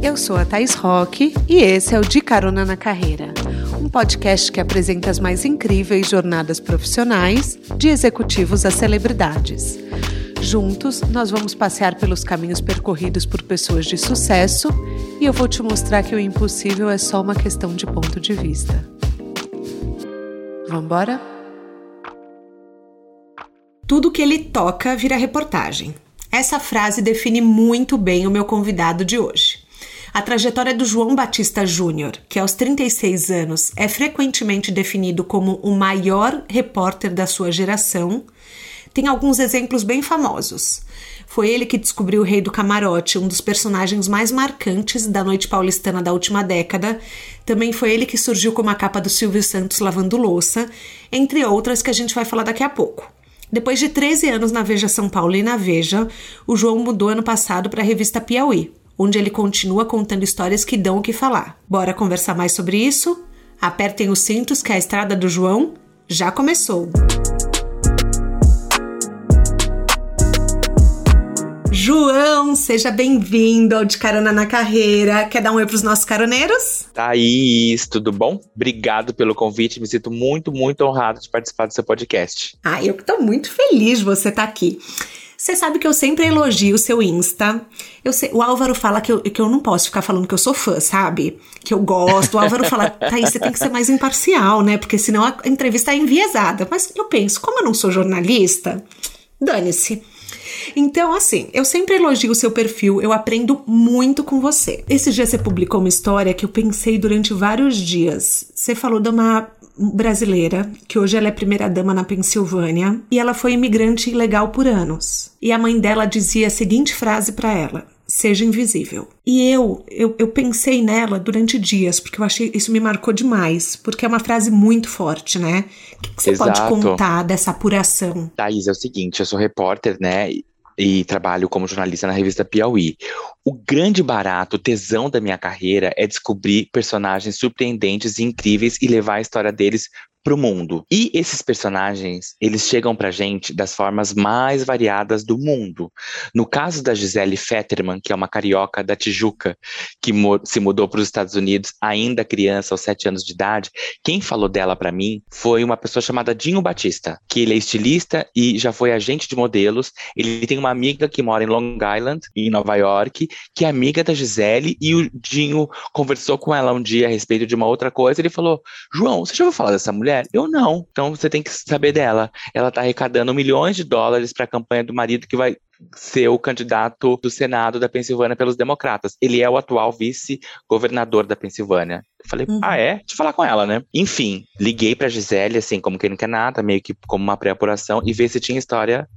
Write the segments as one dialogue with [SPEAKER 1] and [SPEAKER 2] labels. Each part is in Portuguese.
[SPEAKER 1] Eu sou a Thais Roque e esse é o De Carona na Carreira, um podcast que apresenta as mais incríveis jornadas profissionais, de executivos a celebridades. Juntos, nós vamos passear pelos caminhos percorridos por pessoas de sucesso e eu vou te mostrar que o impossível é só uma questão de ponto de vista. Vamos embora?
[SPEAKER 2] Tudo que ele toca vira reportagem. Essa frase define muito bem o meu convidado de hoje. A trajetória do João Batista Júnior, que aos 36 anos é frequentemente definido como o maior repórter da sua geração, tem alguns exemplos bem famosos. Foi ele que descobriu o Rei do Camarote, um dos personagens mais marcantes da noite paulistana da última década. Também foi ele que surgiu com a capa do Silvio Santos lavando louça, entre outras que a gente vai falar daqui a pouco. Depois de 13 anos na Veja São Paulo e na Veja, o João mudou ano passado para a revista Piauí, onde ele continua contando histórias que dão o que falar. Bora conversar mais sobre isso? Apertem os cintos que a estrada do João já começou. João, seja bem-vindo ao De Carona na Carreira. Quer dar um oi para os nossos caroneiros?
[SPEAKER 3] Thaís, tudo bom? Obrigado pelo convite. Me sinto muito, muito honrado de participar do seu podcast.
[SPEAKER 2] Ah, eu estou muito feliz de você estar tá aqui. Você sabe que eu sempre elogio o seu Insta. Sei, o Álvaro fala que eu, que eu não posso ficar falando que eu sou fã, sabe? Que eu gosto. O Álvaro fala, Thaís, você tem que ser mais imparcial, né? Porque senão a entrevista é enviesada. Mas eu penso, como eu não sou jornalista, dane-se. Então, assim, eu sempre elogio o seu perfil, eu aprendo muito com você. Esse dia você publicou uma história que eu pensei durante vários dias. Você falou de uma brasileira, que hoje ela é primeira dama na Pensilvânia, e ela foi imigrante ilegal por anos. E a mãe dela dizia a seguinte frase para ela: seja invisível. E eu, eu, eu pensei nela durante dias, porque eu achei isso me marcou demais, porque é uma frase muito forte, né? O que, que você Exato. pode contar dessa apuração?
[SPEAKER 3] Thaís, é o seguinte, eu sou repórter, né? e trabalho como jornalista na revista Piauí. O grande barato, o tesão da minha carreira é descobrir personagens surpreendentes e incríveis e levar a história deles para o mundo. E esses personagens, eles chegam para gente das formas mais variadas do mundo. No caso da Gisele Fetterman, que é uma carioca da Tijuca, que se mudou para os Estados Unidos ainda criança, aos sete anos de idade, quem falou dela para mim foi uma pessoa chamada Dinho Batista, que ele é estilista e já foi agente de modelos. Ele tem uma amiga que mora em Long Island, em Nova York, que é amiga da Gisele, e o Dinho conversou com ela um dia a respeito de uma outra coisa. Ele falou: João, você já ouviu falar dessa mulher? Mulher? Eu não. Então você tem que saber dela. Ela está arrecadando milhões de dólares para a campanha do marido que vai ser o candidato do Senado da Pensilvânia pelos democratas. Ele é o atual vice-governador da Pensilvânia. Eu falei, uhum. ah, é? Deixa eu falar com ela, né? Enfim, liguei pra Gisele, assim, como quem não quer nada, meio que como uma pré-apuração, e ver se tinha história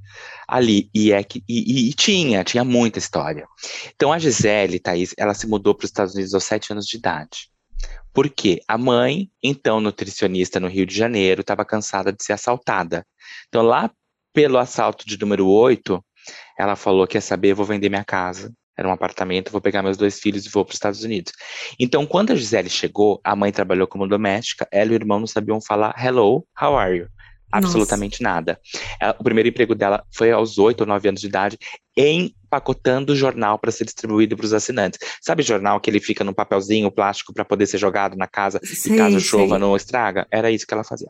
[SPEAKER 3] ali. E é que. E, e, tinha, tinha muita história. Então a Gisele, Thaís, ela se mudou para os Estados Unidos aos sete anos de idade. Porque a mãe, então nutricionista no Rio de Janeiro, estava cansada de ser assaltada. Então, lá pelo assalto de número 8, ela falou: Quer saber, vou vender minha casa. Era um apartamento, vou pegar meus dois filhos e vou para os Estados Unidos. Então, quando a Gisele chegou, a mãe trabalhou como doméstica, ela e o irmão não sabiam falar hello, how are you? Absolutamente Nossa. nada. Ela, o primeiro emprego dela foi aos oito ou nove anos de idade, empacotando jornal para ser distribuído para os assinantes. Sabe jornal que ele fica num papelzinho plástico para poder ser jogado na casa sei, e caso chova não estraga? Era isso que ela fazia.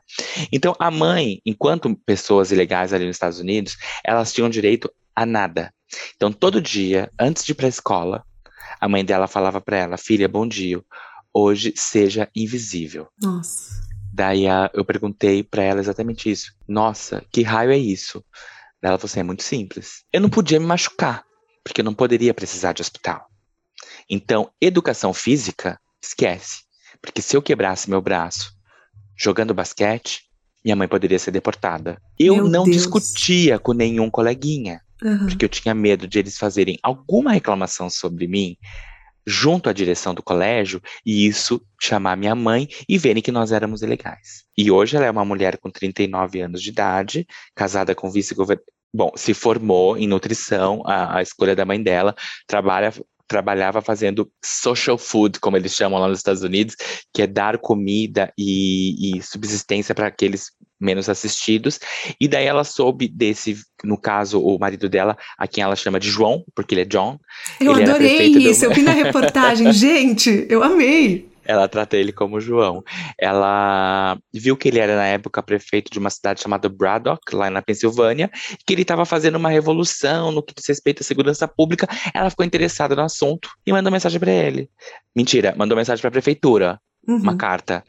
[SPEAKER 3] Então a mãe, enquanto pessoas ilegais ali nos Estados Unidos, elas tinham direito a nada. Então todo dia, antes de ir para a escola, a mãe dela falava para ela: "Filha, bom dia. Hoje seja invisível."
[SPEAKER 2] Nossa.
[SPEAKER 3] Daí a, eu perguntei para ela exatamente isso. Nossa, que raio é isso? Daí ela falou assim: é muito simples. Eu não podia me machucar, porque eu não poderia precisar de hospital. Então, educação física, esquece. Porque se eu quebrasse meu braço jogando basquete, minha mãe poderia ser deportada. Eu meu não Deus. discutia com nenhum coleguinha, uhum. porque eu tinha medo de eles fazerem alguma reclamação sobre mim junto à direção do colégio e isso chamar minha mãe e verem que nós éramos ilegais. E hoje ela é uma mulher com 39 anos de idade, casada com vice-governador. Bom, se formou em nutrição, a, a escolha da mãe dela, trabalha trabalhava fazendo social food, como eles chamam lá nos Estados Unidos, que é dar comida e, e subsistência para aqueles menos assistidos. E daí ela soube desse, no caso, o marido dela, a quem ela chama de João, porque ele é John.
[SPEAKER 2] Eu
[SPEAKER 3] ele
[SPEAKER 2] adorei isso, do... eu vi na reportagem, gente, eu amei.
[SPEAKER 3] Ela trata ele como João. Ela viu que ele era, na época, prefeito de uma cidade chamada Braddock, lá na Pensilvânia, que ele estava fazendo uma revolução no que diz respeito à segurança pública. Ela ficou interessada no assunto e mandou mensagem para ele. Mentira, mandou mensagem para a prefeitura, uhum. uma carta.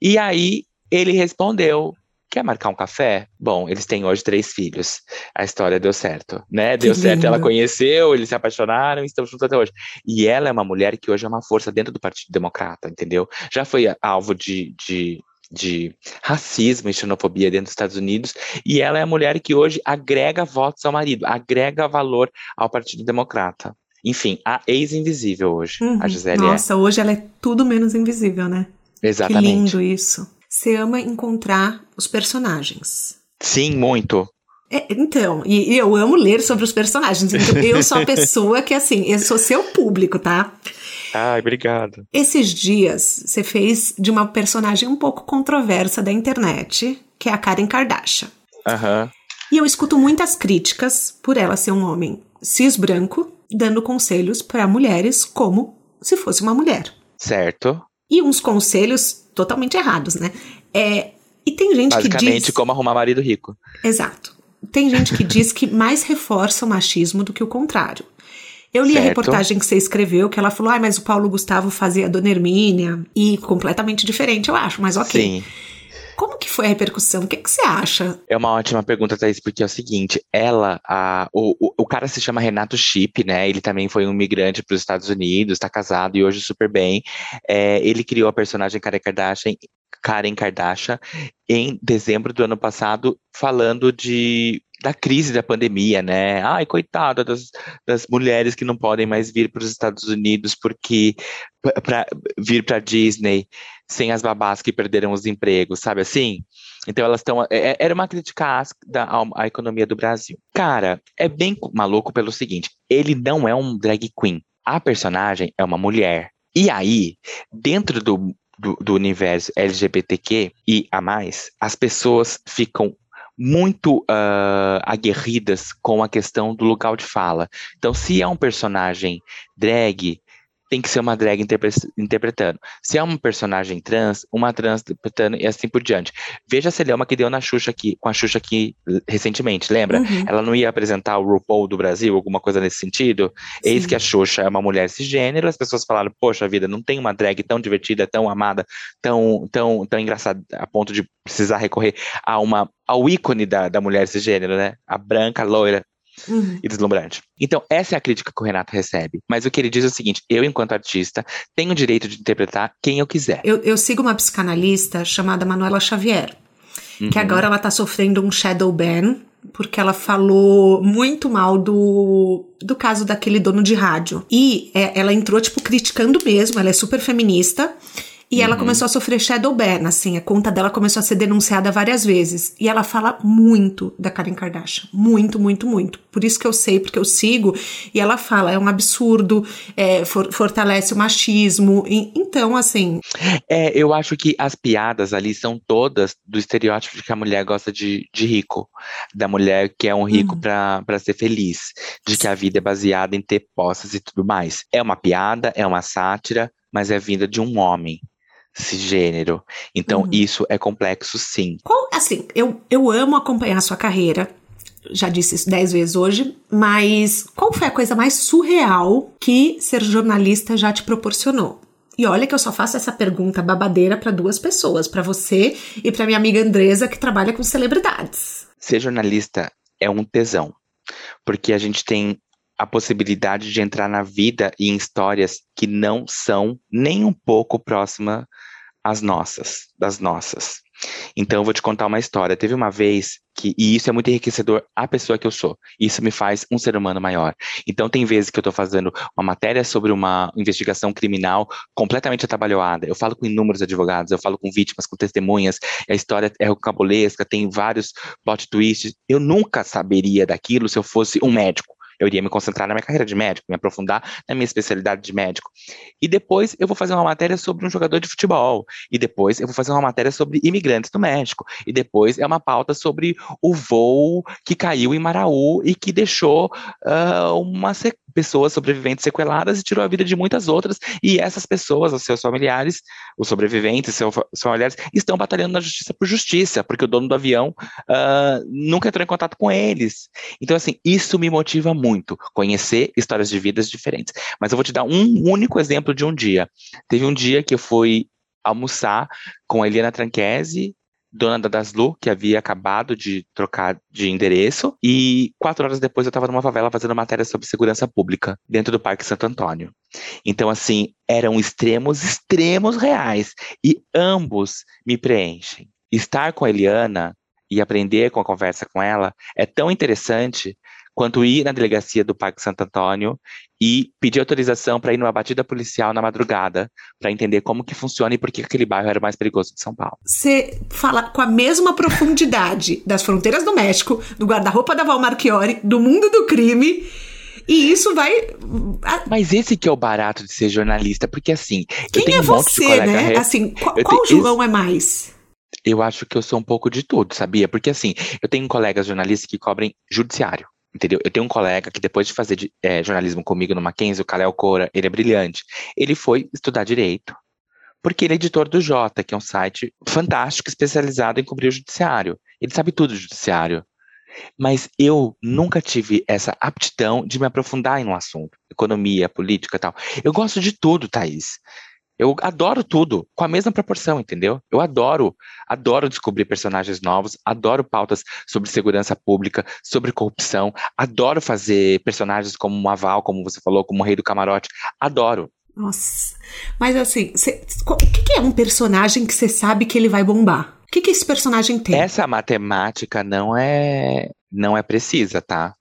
[SPEAKER 3] E aí ele respondeu: Quer marcar um café? Bom, eles têm hoje três filhos. A história deu certo, né? Deu certo, ela conheceu, eles se apaixonaram e estão juntos até hoje. E ela é uma mulher que hoje é uma força dentro do Partido Democrata, entendeu? Já foi alvo de, de de racismo e xenofobia dentro dos Estados Unidos, e ela é a mulher que hoje agrega votos ao marido, agrega valor ao Partido Democrata. Enfim, a ex-invisível hoje, uhum. a Gisele
[SPEAKER 2] é. Nossa, é. hoje ela é tudo menos invisível, né?
[SPEAKER 3] Exatamente.
[SPEAKER 2] Que lindo isso. Você ama encontrar os personagens.
[SPEAKER 3] Sim, muito.
[SPEAKER 2] É, então, e, e, eu amo ler sobre os personagens. Então, eu sou a pessoa que, assim, eu sou seu público, tá?
[SPEAKER 3] Ai, obrigado.
[SPEAKER 2] Esses dias, você fez de uma personagem um pouco controversa da internet, que é a Karen Kardashian.
[SPEAKER 3] Aham. Uhum.
[SPEAKER 2] E eu escuto muitas críticas por ela ser um homem cis branco, dando conselhos para mulheres como se fosse uma mulher.
[SPEAKER 3] Certo.
[SPEAKER 2] E uns conselhos totalmente errados, né? É, e tem gente que diz.
[SPEAKER 3] Basicamente, como arrumar marido rico.
[SPEAKER 2] Exato. Tem gente que diz que mais reforça o machismo do que o contrário. Eu li certo. a reportagem que você escreveu, que ela falou, ah, mas o Paulo Gustavo fazia a Dona Hermínia, e completamente diferente, eu acho, mas ok. Sim. Como que foi a repercussão? O que, que você acha?
[SPEAKER 3] É uma ótima pergunta, Thaís, porque é o seguinte, ela, a, o, o, o cara se chama Renato Chip, né? Ele também foi um migrante para os Estados Unidos, está casado e hoje super bem. É, ele criou a personagem Karen Kardashian Karen Kardashian em dezembro do ano passado, falando de da crise da pandemia, né? Ai, coitada das, das mulheres que não podem mais vir para os Estados Unidos porque para vir para Disney sem as babás que perderam os empregos, sabe assim? Então elas estão. É, é, era uma crítica da à economia do Brasil. Cara, é bem maluco pelo seguinte: ele não é um drag queen. A personagem é uma mulher. E aí, dentro do, do, do universo LGBTQ e a mais, as pessoas ficam muito uh, aguerridas com a questão do local de fala. Então, se é um personagem drag, tem que ser uma drag interpretando. Se é um personagem trans, uma trans interpretando e assim por diante. Veja a Selema que deu na Xuxa aqui, com a Xuxa aqui recentemente, lembra? Uhum. Ela não ia apresentar o RuPaul do Brasil, alguma coisa nesse sentido? Sim. Eis que a Xuxa é uma mulher cisgênero, as pessoas falaram, poxa vida, não tem uma drag tão divertida, tão amada, tão, tão, tão engraçada, a ponto de precisar recorrer a uma, ao ícone da, da mulher cisgênero, né? A branca, loira, Uhum. e deslumbrante. Então, essa é a crítica que o Renato recebe. Mas o que ele diz é o seguinte: eu, enquanto artista, tenho o direito de interpretar quem eu quiser.
[SPEAKER 2] Eu, eu sigo uma psicanalista chamada Manuela Xavier, uhum. que agora ela tá sofrendo um shadow ban. Porque ela falou muito mal do, do caso daquele dono de rádio. E é, ela entrou, tipo, criticando mesmo. Ela é super feminista. E uhum. ela começou a sofrer shadow ban, assim, a conta dela começou a ser denunciada várias vezes. E ela fala muito da Karen Kardashian. Muito, muito, muito. Por isso que eu sei, porque eu sigo. E ela fala, é um absurdo, é, for, fortalece o machismo. E, então, assim.
[SPEAKER 3] É, eu acho que as piadas ali são todas do estereótipo de que a mulher gosta de, de rico. Da mulher que é um rico uhum. para ser feliz. De que a vida é baseada em ter posses e tudo mais. É uma piada, é uma sátira, mas é vinda de um homem cisgênero. Então, uhum. isso é complexo, sim.
[SPEAKER 2] Qual, assim, eu, eu amo acompanhar a sua carreira. Já disse isso dez vezes hoje, mas qual foi a coisa mais surreal que ser jornalista já te proporcionou? E olha que eu só faço essa pergunta babadeira para duas pessoas, para você e para minha amiga Andresa que trabalha com celebridades.
[SPEAKER 3] Ser jornalista é um tesão, porque a gente tem a possibilidade de entrar na vida e em histórias que não são nem um pouco próxima às nossas, das nossas. Então eu vou te contar uma história. Teve uma vez que, e isso é muito enriquecedor a pessoa que eu sou. Isso me faz um ser humano maior. Então tem vezes que eu estou fazendo uma matéria sobre uma investigação criminal completamente atabalhoada. Eu falo com inúmeros advogados, eu falo com vítimas, com testemunhas, a história é rocambolesca, tem vários plot twists. Eu nunca saberia daquilo se eu fosse um médico Eu iria me concentrar na minha carreira de médico, me aprofundar na minha especialidade de médico. E depois eu vou fazer uma matéria sobre um jogador de futebol. E depois eu vou fazer uma matéria sobre imigrantes do México. E depois é uma pauta sobre o voo que caiu em Maraú e que deixou uh, uma pessoas sobreviventes sequeladas e tirou a vida de muitas outras. E essas pessoas, os seus familiares, os sobreviventes, seus, familiares, estão batalhando na justiça por justiça, porque o dono do avião uh, nunca entrou em contato com eles. Então, assim, isso me motiva muito, conhecer histórias de vidas diferentes. Mas eu vou te dar um único exemplo de um dia. Teve um dia que eu fui almoçar com a Eliana Tranquese dona da Daslu, que havia acabado de trocar de endereço, e quatro horas depois eu estava numa favela fazendo matéria sobre segurança pública, dentro do Parque Santo Antônio. Então, assim, eram extremos, extremos reais, e ambos me preenchem. Estar com a Eliana e aprender com a conversa com ela é tão interessante quanto ir na delegacia do Parque Santo Antônio e pedir autorização para ir numa batida policial na madrugada, para entender como que funciona e por que aquele bairro era o mais perigoso de São Paulo.
[SPEAKER 2] Você fala com a mesma profundidade das fronteiras do México, do guarda-roupa da Val Marchiori, do mundo do crime, e isso vai.
[SPEAKER 3] Mas esse que é o barato de ser jornalista, porque assim.
[SPEAKER 2] Quem
[SPEAKER 3] eu tenho
[SPEAKER 2] é
[SPEAKER 3] um
[SPEAKER 2] você, né?
[SPEAKER 3] re...
[SPEAKER 2] Assim, qual, qual
[SPEAKER 3] tenho...
[SPEAKER 2] João é mais?
[SPEAKER 3] Eu acho que eu sou um pouco de tudo, sabia? Porque assim, eu tenho colegas jornalistas que cobrem judiciário. Entendeu? Eu tenho um colega que depois de fazer é, jornalismo comigo no Mackenzie, o Kalel Cora, ele é brilhante. Ele foi estudar direito, porque ele é editor do Jota, que é um site fantástico, especializado em cobrir o judiciário. Ele sabe tudo do judiciário. Mas eu nunca tive essa aptidão de me aprofundar em um assunto, economia, política tal. Eu gosto de tudo, Thaís. Eu adoro tudo, com a mesma proporção, entendeu? Eu adoro, adoro descobrir personagens novos, adoro pautas sobre segurança pública, sobre corrupção, adoro fazer personagens como o Aval, como você falou, como o Rei do Camarote, adoro.
[SPEAKER 2] Nossa, mas assim, cê, o que, que é um personagem que você sabe que ele vai bombar? O que, que esse personagem tem?
[SPEAKER 3] Essa matemática não é, não é precisa, tá?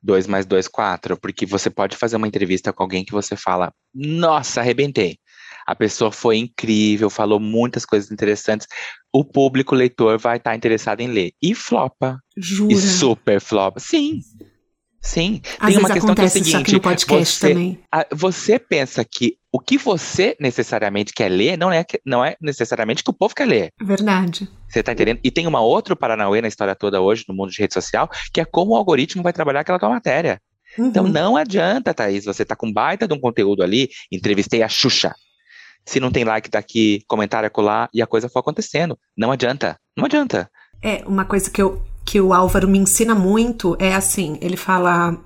[SPEAKER 3] 2 mais 2, 4, porque você pode fazer uma entrevista com alguém que você fala, nossa, arrebentei. A pessoa foi incrível, falou muitas coisas interessantes. O público leitor vai estar tá interessado em ler. E flopa.
[SPEAKER 2] Jura?
[SPEAKER 3] E super flopa. Sim. Sim.
[SPEAKER 2] Às
[SPEAKER 3] Tem uma questão que é o
[SPEAKER 2] aqui
[SPEAKER 3] seguinte.
[SPEAKER 2] no podcast
[SPEAKER 3] você,
[SPEAKER 2] também.
[SPEAKER 3] a- você pensa que o que você necessariamente quer ler não é, não é necessariamente que o povo quer ler.
[SPEAKER 2] Verdade.
[SPEAKER 3] Você tá entendendo? E tem uma outra Paranauê na história toda hoje, no mundo de rede social, que é como o algoritmo vai trabalhar aquela tua matéria. Então
[SPEAKER 2] Uhum.
[SPEAKER 3] não adianta, Thaís, você tá com baita de um conteúdo ali, entrevistei a Xuxa. Se não tem like daqui, comentário acolá, e a coisa for acontecendo. Não adianta. Não adianta.
[SPEAKER 2] É, uma coisa que, eu, que o Álvaro me ensina muito é assim: ele fala.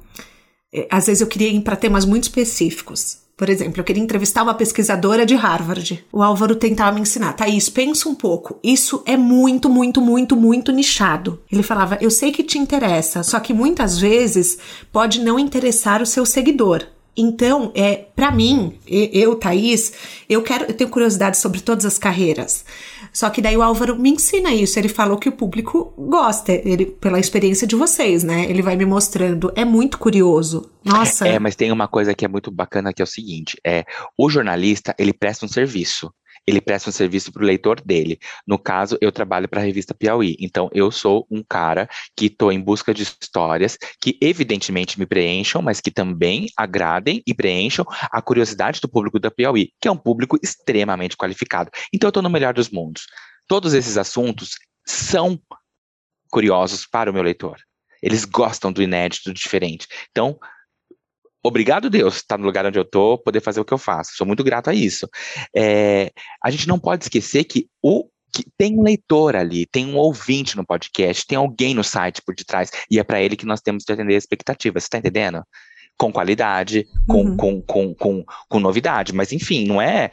[SPEAKER 2] é, às vezes eu queria ir para temas muito específicos. Por exemplo, eu queria entrevistar uma pesquisadora de Harvard. O Álvaro tentava me ensinar. Thaís, pensa um pouco. Isso é muito, muito, muito, muito nichado. Ele falava: Eu sei que te interessa, só que muitas vezes pode não interessar o seu seguidor. Então, é, para mim, eu, Thaís, eu quero, eu tenho curiosidade sobre todas as carreiras. Só que daí o Álvaro me ensina isso. Ele falou que o público gosta, ele, pela experiência de vocês, né? Ele vai me mostrando. É muito curioso. Nossa.
[SPEAKER 3] É, mas tem uma coisa que é muito bacana que é o seguinte: é o jornalista ele presta um serviço. Ele presta um serviço para o leitor dele. No caso, eu trabalho para a revista Piauí. Então, eu sou um cara que estou em busca de histórias que, evidentemente, me preencham, mas que também agradem e preencham a curiosidade do público da Piauí, que é um público extremamente qualificado. Então, eu estou no melhor dos mundos. Todos esses assuntos são curiosos para o meu leitor. Eles gostam do inédito, do diferente. Então, obrigado Deus estar no lugar onde eu estou, poder fazer o que eu faço. Sou muito grato a isso. É, a gente não pode esquecer que o que tem um leitor ali, tem um ouvinte no podcast, tem alguém no site por detrás, e é para ele que nós temos que atender a expectativa, você está entendendo? Com qualidade, com,
[SPEAKER 2] Uhum.
[SPEAKER 3] com, com, com, com novidade, mas enfim, não é.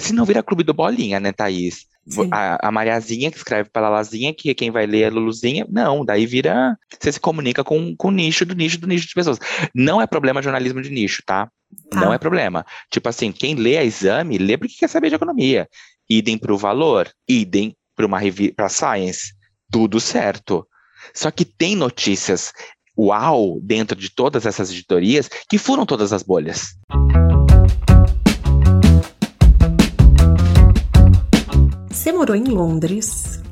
[SPEAKER 3] Se não vira clube do bolinha, né, Thaís? A, a Mariazinha que escreve para Lalazinha, que quem vai ler é Luluzinha. Não, daí vira. Você se comunica com, com o nicho do nicho do nicho de pessoas. Não é problema jornalismo de nicho, tá?
[SPEAKER 2] Tá.
[SPEAKER 3] Não é problema. Tipo assim, quem lê a exame, lê porque quer saber de economia. Idem para o valor, idem para uma revista, para Science. Tudo certo. Só que tem notícias uau dentro de todas essas editorias que furam todas as bolhas.
[SPEAKER 2] Você morou em Londres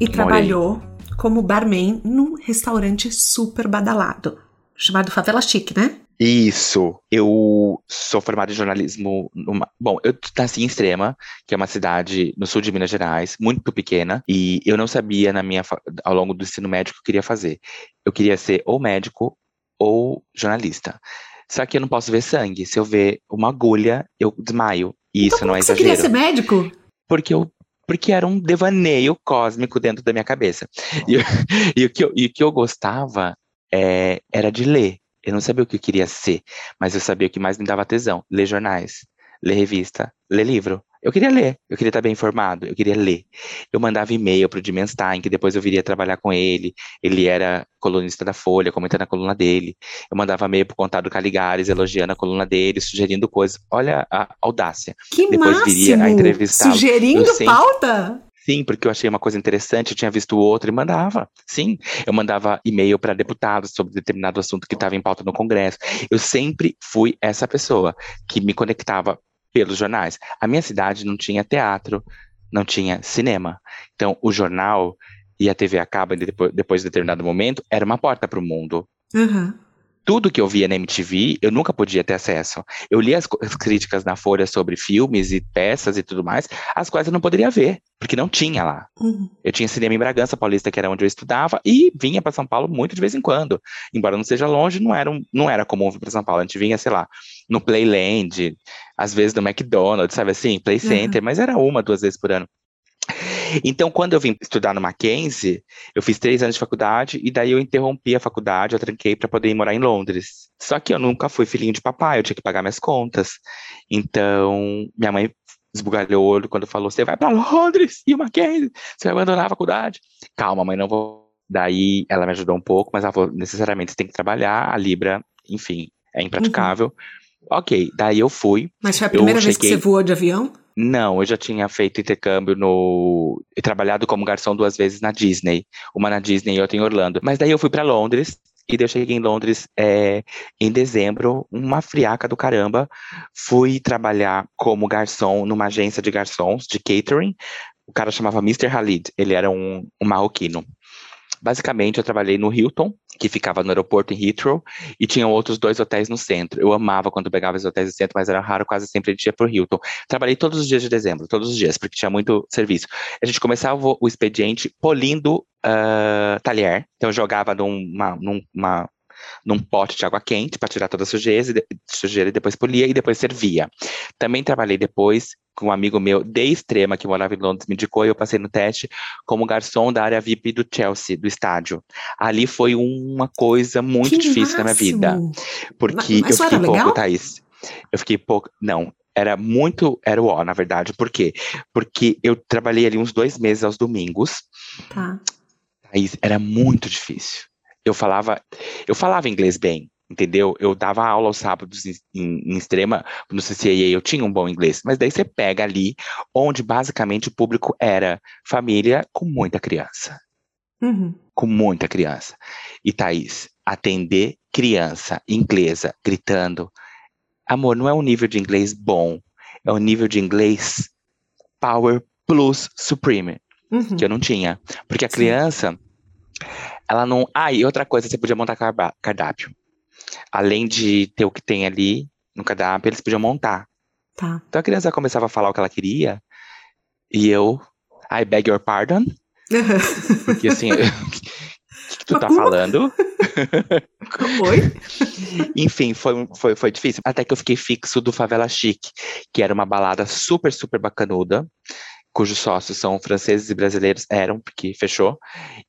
[SPEAKER 2] e
[SPEAKER 3] Morei.
[SPEAKER 2] trabalhou como barman num restaurante super badalado. chamado Favela Chique, né?
[SPEAKER 3] Isso. Eu sou formado em jornalismo numa... Bom, eu nasci em Extrema, que é uma cidade no sul de Minas Gerais, muito pequena, e eu não sabia na minha ao longo do ensino médio o que eu queria fazer. Eu queria ser ou médico ou jornalista. Só que eu não posso ver sangue. Se eu ver uma agulha, eu desmaio. E
[SPEAKER 2] então,
[SPEAKER 3] isso não é exagero.
[SPEAKER 2] Você queria ser médico?
[SPEAKER 3] Porque eu porque era um devaneio cósmico dentro da minha cabeça. E, e o, que eu, e o que eu gostava é, era de ler. Eu não sabia o que eu queria ser, mas eu sabia o que mais me dava tesão: ler jornais, ler revista, ler livro. Eu queria ler, eu queria estar bem informado, eu queria ler. Eu mandava e-mail para o Dimenstein, que depois eu viria trabalhar com ele. Ele era colunista da Folha, comentando a coluna dele. Eu mandava e-mail para o Contado Caligares, elogiando a coluna dele, sugerindo coisas. Olha a audácia.
[SPEAKER 2] Que
[SPEAKER 3] depois
[SPEAKER 2] máximo!
[SPEAKER 3] viria a.
[SPEAKER 2] Sugerindo
[SPEAKER 3] sempre-
[SPEAKER 2] pauta?
[SPEAKER 3] Sim, porque eu achei uma coisa interessante, eu tinha visto o outro e mandava. Sim, eu mandava e-mail para deputados sobre determinado assunto que estava em pauta no Congresso. Eu sempre fui essa pessoa que me conectava pelos jornais. A minha cidade não tinha teatro, não tinha cinema. Então, o jornal e a TV a cabo, depois, depois de determinado momento, era uma porta para o mundo.
[SPEAKER 2] Uhum.
[SPEAKER 3] Tudo que eu via na MTV, eu nunca podia ter acesso. Eu lia as, as críticas na Folha sobre filmes e peças e tudo mais, as quais eu não poderia ver, porque não tinha lá.
[SPEAKER 2] Uhum.
[SPEAKER 3] Eu tinha cinema em Bragança Paulista, que era onde eu estudava, e vinha para São Paulo muito de vez em quando. Embora não seja longe, não era, um- não era comum vir para São Paulo. A gente vinha, sei lá, no Playland, às vezes no McDonald's, sabe assim, Play
[SPEAKER 2] Uhum.
[SPEAKER 3] Center, mas era uma, duas vezes por ano. Então, quando eu vim estudar no Mackenzie, eu fiz três anos de faculdade e daí eu interrompi a faculdade, eu tranquei para poder ir morar em Londres. Só que eu nunca fui filhinho de papai, eu tinha que pagar minhas contas. Então, minha mãe esbugalhou o olho quando falou: Você vai para Londres e o Mackenzie, você vai abandonar a faculdade. Calma, mãe, não vou. Daí ela me ajudou um pouco, mas ela falou: necessariamente você tem que trabalhar, a Libra, enfim, é impraticável. Ok, daí eu fui.
[SPEAKER 2] Mas foi a primeira vez que
[SPEAKER 3] cheguei-
[SPEAKER 2] você voou de avião?
[SPEAKER 3] Não, eu já tinha feito intercâmbio no. e trabalhado como garçom duas vezes na Disney. Uma na Disney e outra em Orlando. Mas daí eu fui para Londres. E daí eu cheguei em Londres é, em dezembro, uma friaca do caramba. Fui trabalhar como garçom numa agência de garçons, de catering. O cara chamava Mr. Khalid, ele era um, um marroquino. Basicamente, eu trabalhei no Hilton, que ficava no aeroporto em Heathrow, e tinha outros dois hotéis no centro. Eu amava quando pegava os hotéis no centro, mas era raro, quase sempre a gente ia pro Hilton. Trabalhei todos os dias de dezembro, todos os dias, porque tinha muito serviço. A gente começava o, expediente polindo ah, talher. Então eu jogava numa, numa, num pote de água quente para tirar toda a sujeira, e sujeira e depois polia e depois servia. Também trabalhei depois com um amigo meu de Extrema, que morava em Londres, me indicou, e eu passei no teste como garçom da área VIP do Chelsea, do estádio. Ali foi uma coisa muito
[SPEAKER 2] Que
[SPEAKER 3] difícil na minha vida.
[SPEAKER 2] máximo!
[SPEAKER 3] Porque
[SPEAKER 2] Mas
[SPEAKER 3] eu fiquei pouco,
[SPEAKER 2] legal?
[SPEAKER 3] Thaís. Eu fiquei pouco. Não, era muito. Era o ó, na verdade. Por quê? Porque eu trabalhei ali uns dois meses aos domingos.
[SPEAKER 2] Tá.
[SPEAKER 3] Thaís, era muito difícil. Eu falava, eu falava inglês bem, entendeu? Eu dava aula aos sábados em, em- em extrema, no CCAA eu tinha um bom inglês, mas daí você pega ali, onde basicamente o público era família com muita criança
[SPEAKER 2] Uhum.
[SPEAKER 3] com muita criança. E Thaís, atender criança inglesa gritando, amor, não é um nível de inglês bom, é um nível de inglês Power Plus Supreme,
[SPEAKER 2] Uhum.
[SPEAKER 3] que eu não tinha. Porque a criança, ela não. Ah, e outra coisa, você podia montar cardápio. Além de ter o que tem ali no cardápio, eles podiam montar.
[SPEAKER 2] Tá.
[SPEAKER 3] Então a criança começava a falar o que ela queria, e eu, I beg your pardon,
[SPEAKER 2] Uhum.
[SPEAKER 3] porque assim, o que, tu tá
[SPEAKER 2] como?
[SPEAKER 3] falando?
[SPEAKER 2] Oi?
[SPEAKER 3] Enfim, foi, foi, foi difícil. Até que eu fiquei fixo do Favela Chic, que era uma balada super, super bacanuda, cujos sócios são franceses e brasileiros, eram, porque fechou.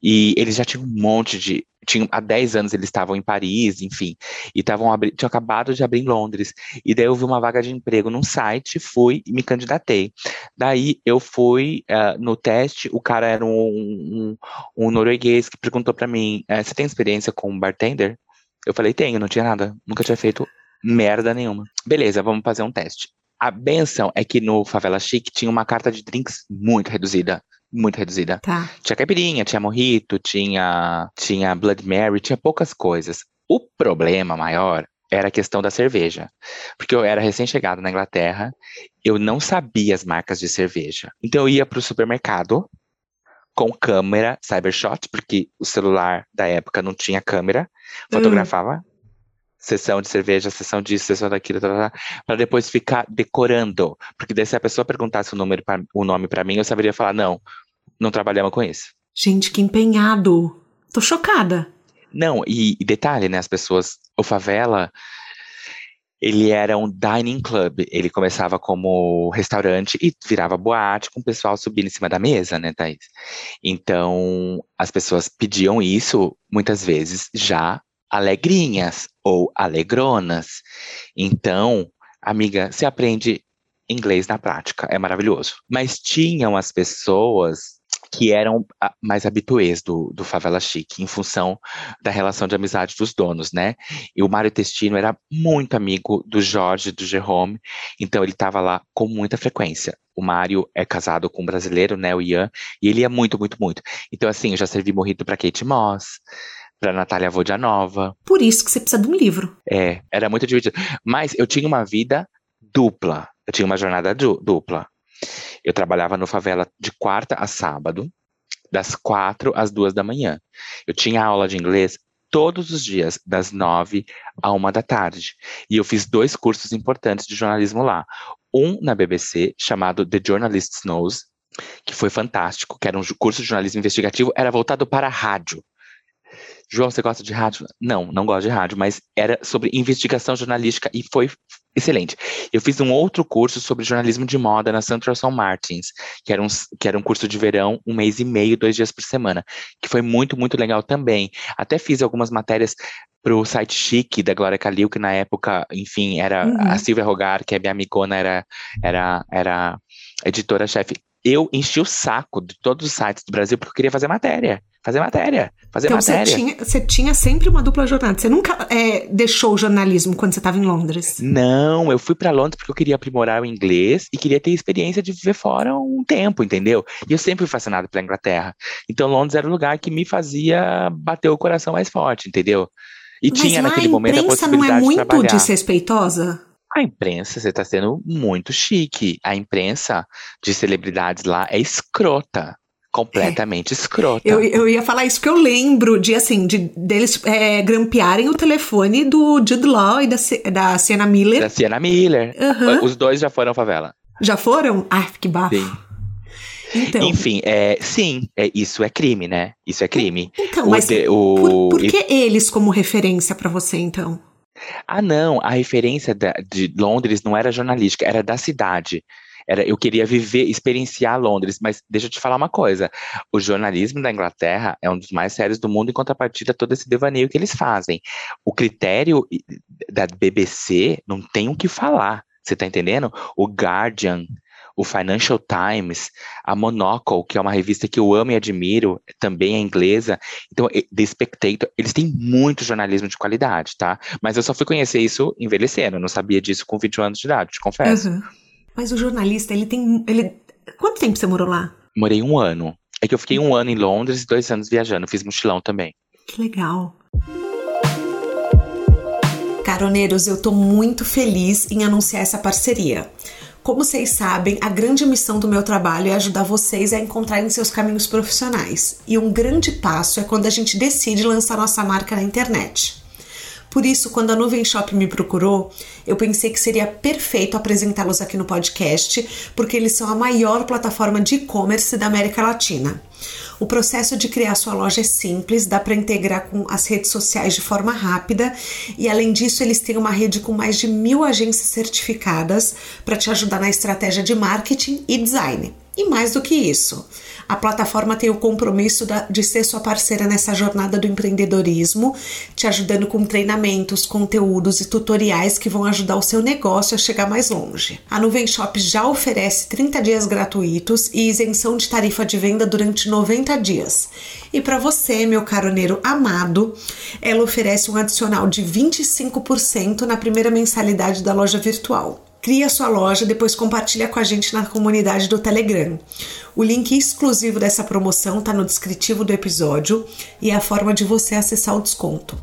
[SPEAKER 3] E eles já tinham um monte de. Tinham, há 10 anos eles estavam em Paris, enfim, e estavam tinham acabado de abrir em Londres. E daí eu vi uma vaga de emprego num site, fui e me candidatei. Daí eu fui ah, no teste, o cara era um, um, um norueguês que perguntou pra mim: eh, Você tem experiência com bartender? Eu falei, tenho, não tinha nada. Nunca tinha feito merda nenhuma. Beleza, vamos fazer um teste. A benção é que no Favela Chic tinha uma carta de drinks muito reduzida. Muito reduzida.
[SPEAKER 2] Tá.
[SPEAKER 3] Tinha caipirinha, tinha mojito, tinha, tinha Blood Mary, tinha poucas coisas. O problema maior era a questão da cerveja. Porque eu era recém-chegado na Inglaterra, eu não sabia as marcas de cerveja. Então eu ia para o supermercado com câmera Cybershot, porque o celular da época não tinha câmera, fotografava sessão de cerveja, sessão disso, sessão daquilo, para depois ficar decorando. Porque daí se a pessoa perguntasse o, número pra, o nome para mim, eu saberia falar, não, não trabalhamos com isso.
[SPEAKER 2] Gente, que empenhado. Tô chocada.
[SPEAKER 3] Não, e, e detalhe, né, as pessoas, o Favela, ele era um dining club. Ele começava como restaurante e virava boate com o pessoal subindo em cima da mesa, né, Thaís? Então, as pessoas pediam isso muitas vezes já alegrinhas ou alegronas. Então, amiga, você aprende inglês na prática, é maravilhoso. Mas tinham as pessoas que eram mais habituês do, do Favela Chique, em função da relação de amizade dos donos, né? E o Mário Testino era muito amigo do Jorge, do Jerome, então ele estava lá com muita frequência. O Mário é casado com um brasileiro, né, o Ian, e ele ia muito, muito, muito. Então, assim, eu já servi morrito para Kate Moss, para Natália Vodianova.
[SPEAKER 2] Por isso que você precisa de um livro.
[SPEAKER 3] É, era muito divertido. Mas eu tinha uma vida dupla. Eu tinha uma jornada du dupla. Eu trabalhava no favela de quarta a sábado, das quatro às duas da manhã. Eu tinha aula de inglês todos os dias, das nove a uma da tarde. E eu fiz dois cursos importantes de jornalismo lá. Um na BBC, chamado The Journalist Knows, que foi fantástico, que era um curso de jornalismo investigativo, era voltado para rádio. João, você gosta de rádio? Não, não gosto de rádio, mas era sobre investigação jornalística e foi excelente. Eu fiz um outro curso sobre jornalismo de moda na Central São Martins, que era, um, que era um curso de verão, um mês e meio, dois dias por semana, que foi muito, muito legal também. Até fiz algumas matérias para o site Chique da Glória Calil, que na época, enfim, era uhum. a Silvia Rogar, que é minha amigona, era, era, era editora-chefe eu enchi o saco de todos os sites do Brasil porque eu queria fazer matéria. Fazer matéria. Fazer
[SPEAKER 2] então,
[SPEAKER 3] matéria.
[SPEAKER 2] Você tinha, você tinha sempre uma dupla jornada. Você nunca é, deixou o jornalismo quando você estava em Londres?
[SPEAKER 3] Não, eu fui para Londres porque eu queria aprimorar o inglês e queria ter experiência de viver fora um tempo, entendeu? E eu sempre fui fascinado pela Inglaterra. Então Londres era o lugar que me fazia bater o coração mais forte, entendeu? E
[SPEAKER 2] Mas
[SPEAKER 3] tinha naquele momento a possibilidade
[SPEAKER 2] não é muito
[SPEAKER 3] de trabalhar.
[SPEAKER 2] desrespeitosa?
[SPEAKER 3] A imprensa, você está sendo muito chique. A imprensa de celebridades lá é escrota. Completamente é. escrota.
[SPEAKER 2] Eu, eu ia falar isso, porque eu lembro de, assim, de, deles é, grampearem o telefone do Jude Law e da, da Sienna Miller.
[SPEAKER 3] Da Sienna Miller. Uhum. Os dois já foram favela.
[SPEAKER 2] Já foram? Ai, que bafo. Sim.
[SPEAKER 3] Então. Enfim, é, sim, é, isso é crime, né? Isso é crime.
[SPEAKER 2] Então, o mas de, o, por, por que eles como referência para você, então?
[SPEAKER 3] Ah, não, a referência da, de Londres não era jornalística, era da cidade. Era, eu queria viver, experienciar Londres, mas deixa eu te falar uma coisa: o jornalismo da Inglaterra é um dos mais sérios do mundo, em contrapartida todo esse devaneio que eles fazem. O critério da BBC não tem o que falar. Você tá entendendo? O Guardian, o Financial Times, a Monocle, que é uma revista que eu amo e admiro, também é inglesa. Então, The Spectator, eles têm muito jornalismo de qualidade, tá? Mas eu só fui conhecer isso envelhecendo, eu não sabia disso com 21 anos de idade, te confesso. Uhum.
[SPEAKER 2] Mas o jornalista, ele tem. Ele... Quanto tempo você morou lá?
[SPEAKER 3] Morei um ano. É que eu fiquei um ano em Londres e dois anos viajando, fiz mochilão também.
[SPEAKER 2] Que legal. Caroneiros, eu tô muito feliz em anunciar essa parceria. Como vocês sabem, a grande missão do meu trabalho é ajudar vocês a encontrarem seus caminhos profissionais. E um grande passo é quando a gente decide lançar nossa marca na internet. Por isso, quando a Nuvem Shop me procurou, eu pensei que seria perfeito apresentá-los aqui no podcast, porque eles são a maior plataforma de e-commerce da América Latina. O processo de criar sua loja é simples, dá para integrar com as redes sociais de forma rápida e, além disso, eles têm uma rede com mais de mil agências certificadas para te ajudar na estratégia de marketing e design. E mais do que isso, a plataforma tem o compromisso de ser sua parceira nessa jornada do empreendedorismo, te ajudando com treinamentos, conteúdos e tutoriais que vão ajudar o seu negócio a chegar mais longe. A Nuvem Shop já oferece 30 dias gratuitos e isenção de tarifa de venda durante 90 dias. E para você, meu caroneiro amado, ela oferece um adicional de 25% na primeira mensalidade da loja virtual. Cria sua loja, depois compartilha com a gente na comunidade do Telegram. O link exclusivo dessa promoção está no descritivo do episódio e é a forma de você acessar o desconto.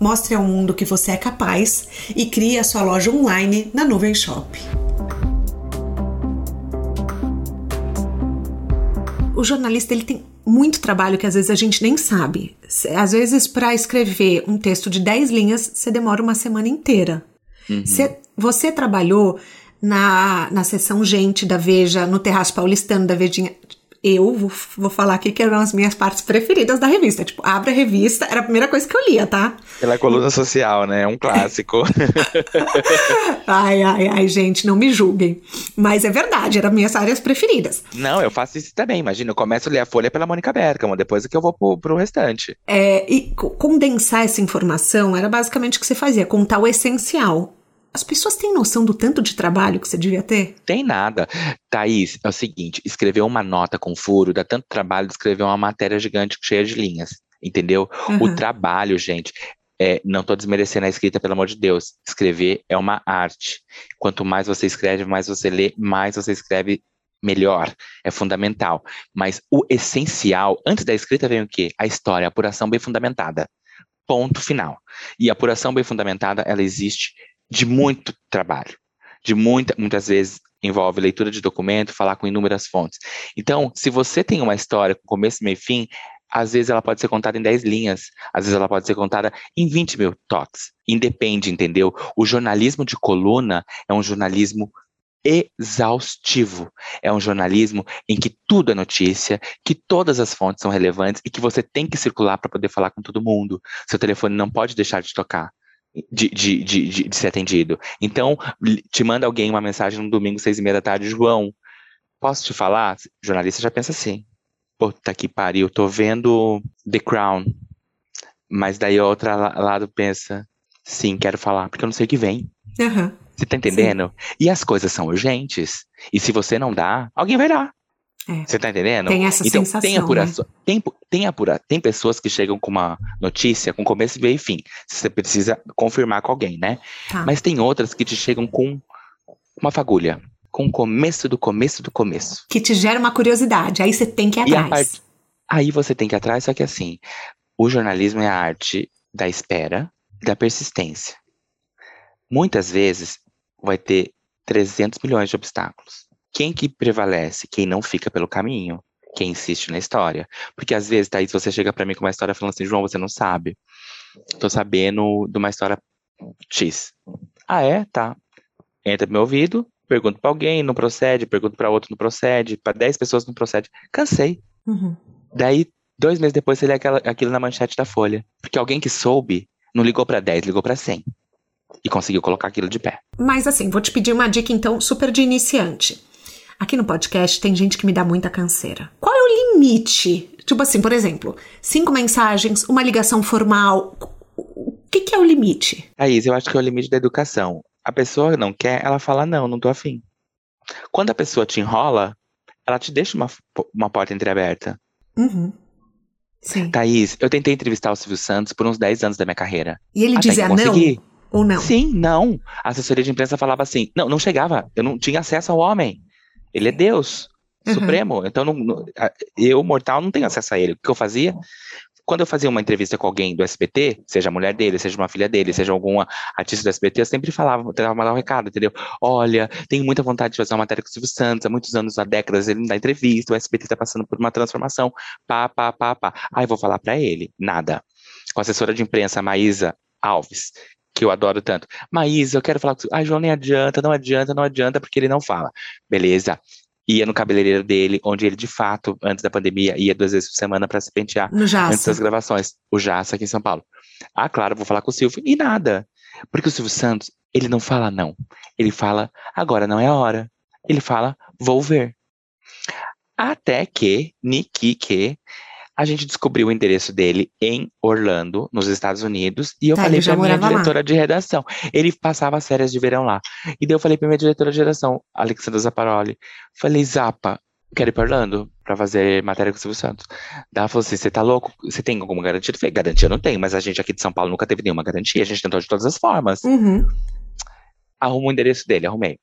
[SPEAKER 2] Mostre ao mundo que você é capaz e crie a sua loja online na Nuvem Shop. O jornalista ele tem muito trabalho que às vezes a gente nem sabe. Às vezes, para escrever um texto de 10 linhas, você demora uma semana inteira. Uhum. Cê, você trabalhou na, na sessão Gente da Veja, no Terraço Paulistano da Vejinha eu vou, vou falar aqui que eram as minhas partes preferidas da revista. Tipo, abre a revista, era a primeira coisa que eu lia, tá?
[SPEAKER 3] Pela coluna social, né? É um clássico.
[SPEAKER 2] ai, ai, ai, gente, não me julguem. Mas é verdade, eram minhas áreas preferidas.
[SPEAKER 3] Não, eu faço isso também. Imagina, eu começo a ler a Folha pela Mônica Bergamo, depois é que eu vou pro, pro restante.
[SPEAKER 2] É, e condensar essa informação era basicamente o que você fazia, contar o essencial. As pessoas têm noção do tanto de trabalho que você devia ter?
[SPEAKER 3] Tem nada. Thaís, é o seguinte: escrever uma nota com furo dá tanto trabalho de escrever uma matéria gigante cheia de linhas. Entendeu? Uhum. O trabalho, gente, é, não estou desmerecendo a escrita, pelo amor de Deus. Escrever é uma arte. Quanto mais você escreve, mais você lê, mais você escreve melhor. É fundamental. Mas o essencial, antes da escrita vem o quê? A história, a apuração bem fundamentada. Ponto final. E a apuração bem fundamentada, ela existe de muito trabalho, de muita, muitas vezes envolve leitura de documento, falar com inúmeras fontes. Então, se você tem uma história com começo, meio e fim, às vezes ela pode ser contada em 10 linhas, às vezes ela pode ser contada em 20 mil toques. Independe, entendeu? O jornalismo de coluna é um jornalismo exaustivo. É um jornalismo em que tudo é notícia, que todas as fontes são relevantes e que você tem que circular para poder falar com todo mundo. Seu telefone não pode deixar de tocar de, de, de, de, ser atendido. Então, te manda alguém uma mensagem no domingo, seis e meia da tarde, João, posso te falar? O jornalista já pensa assim, puta que pariu, tô vendo The Crown, mas daí o outro lado pensa, sim, quero falar, porque eu não sei o que vem.
[SPEAKER 2] Uhum.
[SPEAKER 3] Você tá entendendo? Sim. E as coisas são urgentes, e se você não dá, alguém vai dar. É. Você tá entendendo?
[SPEAKER 2] Tem essa
[SPEAKER 3] então,
[SPEAKER 2] sensação.
[SPEAKER 3] Tem, apuração, né? tem, tem, apura, tem pessoas que chegam com uma notícia com começo, meio e fim. Você precisa confirmar com alguém, né? Tá. Mas tem outras que te chegam com uma fagulha. Com o começo do começo do começo.
[SPEAKER 2] Que te gera uma curiosidade. Aí você tem que ir atrás. Part...
[SPEAKER 3] Aí você tem que ir atrás, só que assim, o jornalismo é a arte da espera, da persistência. Muitas vezes vai ter 300 milhões de obstáculos. Quem que prevalece? Quem não fica pelo caminho. Quem insiste na história. Porque às vezes, Thaís, você chega para mim com uma história falando assim, João, você não sabe. Tô sabendo de uma história X. Ah, é? Tá. Entra no meu ouvido, pergunto para alguém, não procede, pergunto para outro, não procede, para 10 pessoas não procede. Cansei. Uhum. Daí, dois meses depois, você lê aquela, aquilo na manchete da Folha. Porque alguém que soube não ligou para 10, ligou para 100. E conseguiu colocar aquilo de pé.
[SPEAKER 2] Mas assim, vou te pedir uma dica então super de iniciante. Aqui no podcast tem gente que me dá muita canseira. Qual é o limite? Tipo assim, por exemplo, cinco mensagens, uma ligação formal. O que, que é o limite?
[SPEAKER 3] Thaís, eu acho que é o limite da educação. A pessoa não quer, ela fala não, não tô afim. Quando a pessoa te enrola, ela te deixa uma, uma porta entreaberta.
[SPEAKER 2] Uhum. Sim.
[SPEAKER 3] Thaís, eu tentei entrevistar o Silvio Santos por uns 10 anos da minha carreira.
[SPEAKER 2] E ele dizia não? Ou não?
[SPEAKER 3] Sim, não. A assessoria de imprensa falava assim: não, não chegava. Eu não tinha acesso ao homem. Ele é Deus uhum. supremo. Então, não, não, eu, mortal, não tenho acesso a ele. O que eu fazia? Quando eu fazia uma entrevista com alguém do SBT, seja a mulher dele, seja uma filha dele, seja alguma artista do SBT, eu sempre falava, tentava mandar um recado, entendeu? Olha, tenho muita vontade de fazer uma matéria com o Silvio Santos, há muitos anos, há décadas, ele não dá entrevista, o SBT está passando por uma transformação, pá, pá, pá, pá. Aí vou falar para ele, nada. Com a assessora de imprensa, Maísa Alves, que eu adoro tanto. Maísa, eu quero falar com você. Ai, João, nem adianta, não adianta, não adianta, porque ele não fala. Beleza. Ia no cabeleireiro dele, onde ele, de fato, antes da pandemia, ia duas vezes por semana para se pentear.
[SPEAKER 2] No Jaça.
[SPEAKER 3] Antes das gravações. O Jaça aqui em São Paulo. Ah, claro, vou falar com o Silvio. E nada. Porque o Silvio Santos, ele não fala não. Ele fala, agora não é a hora. Ele fala, vou ver. Até que, Niki, que a gente descobriu o endereço dele em Orlando, nos Estados Unidos, e eu tá, falei pra minha diretora lá. de redação. Ele passava as férias de verão lá. E daí eu falei pra minha diretora de redação, Alexandra Zaparoli, falei, Zapa, quero ir pra Orlando pra fazer matéria com o Silvio Santos. Daí ela falou assim, você tá louco? Você tem alguma garantia? Eu falei, garantia não tenho, mas a gente aqui de São Paulo nunca teve nenhuma garantia, a gente tentou de todas as formas.
[SPEAKER 2] Uhum.
[SPEAKER 3] Arrumo o endereço dele, arrumei.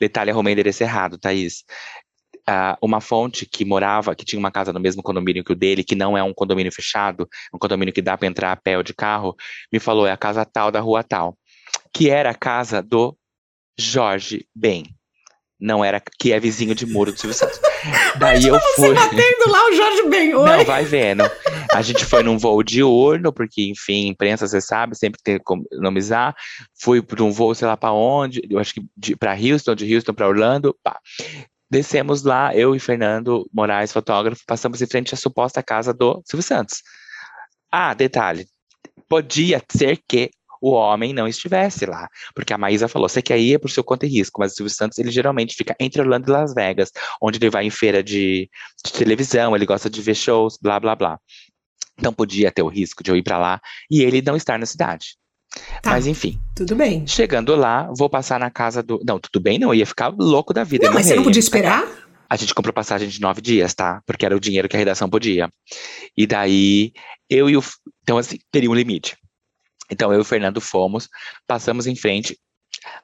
[SPEAKER 3] Detalhe, arrumei o endereço errado, Thaís uh, uma fonte que morava, que tinha uma casa no mesmo condomínio que o dele, que não é um condomínio fechado, um condomínio que dá para entrar a pé ou de carro, me falou, é a casa tal da rua tal, que era a casa do Jorge Ben. não era que é vizinho de muro do Silvio Santos. Daí eu fui.
[SPEAKER 2] Você batendo lá o Jorge Ben, oi.
[SPEAKER 3] Não, vai vendo. A gente foi num voo diurno, porque, enfim, imprensa, você sabe, sempre tem que economizar. Fui para um voo, sei lá para onde, eu acho que para Houston, de Houston para Orlando, pá. Descemos lá, eu e Fernando Moraes, fotógrafo, passamos em frente à suposta casa do Silvio Santos. Ah, detalhe, podia ser que o homem não estivesse lá. Porque a Maísa falou, você quer ir é por seu conta e risco, mas o Silvio Santos, ele geralmente fica entre Orlando e Las Vegas, onde ele vai em feira de, de televisão, ele gosta de ver shows, blá, blá, blá. Então podia ter o risco de eu ir para lá e ele não estar na cidade. Tá, mas enfim.
[SPEAKER 2] Tudo bem.
[SPEAKER 3] Chegando lá, vou passar na casa do. Não, tudo bem, não. Eu ia ficar louco da vida.
[SPEAKER 2] Não, mas você não podia esperar?
[SPEAKER 3] A gente comprou passagem de nove dias, tá? Porque era o dinheiro que a redação podia. E daí, eu e o. Então, assim, teria um limite. Então eu e o Fernando fomos, passamos em frente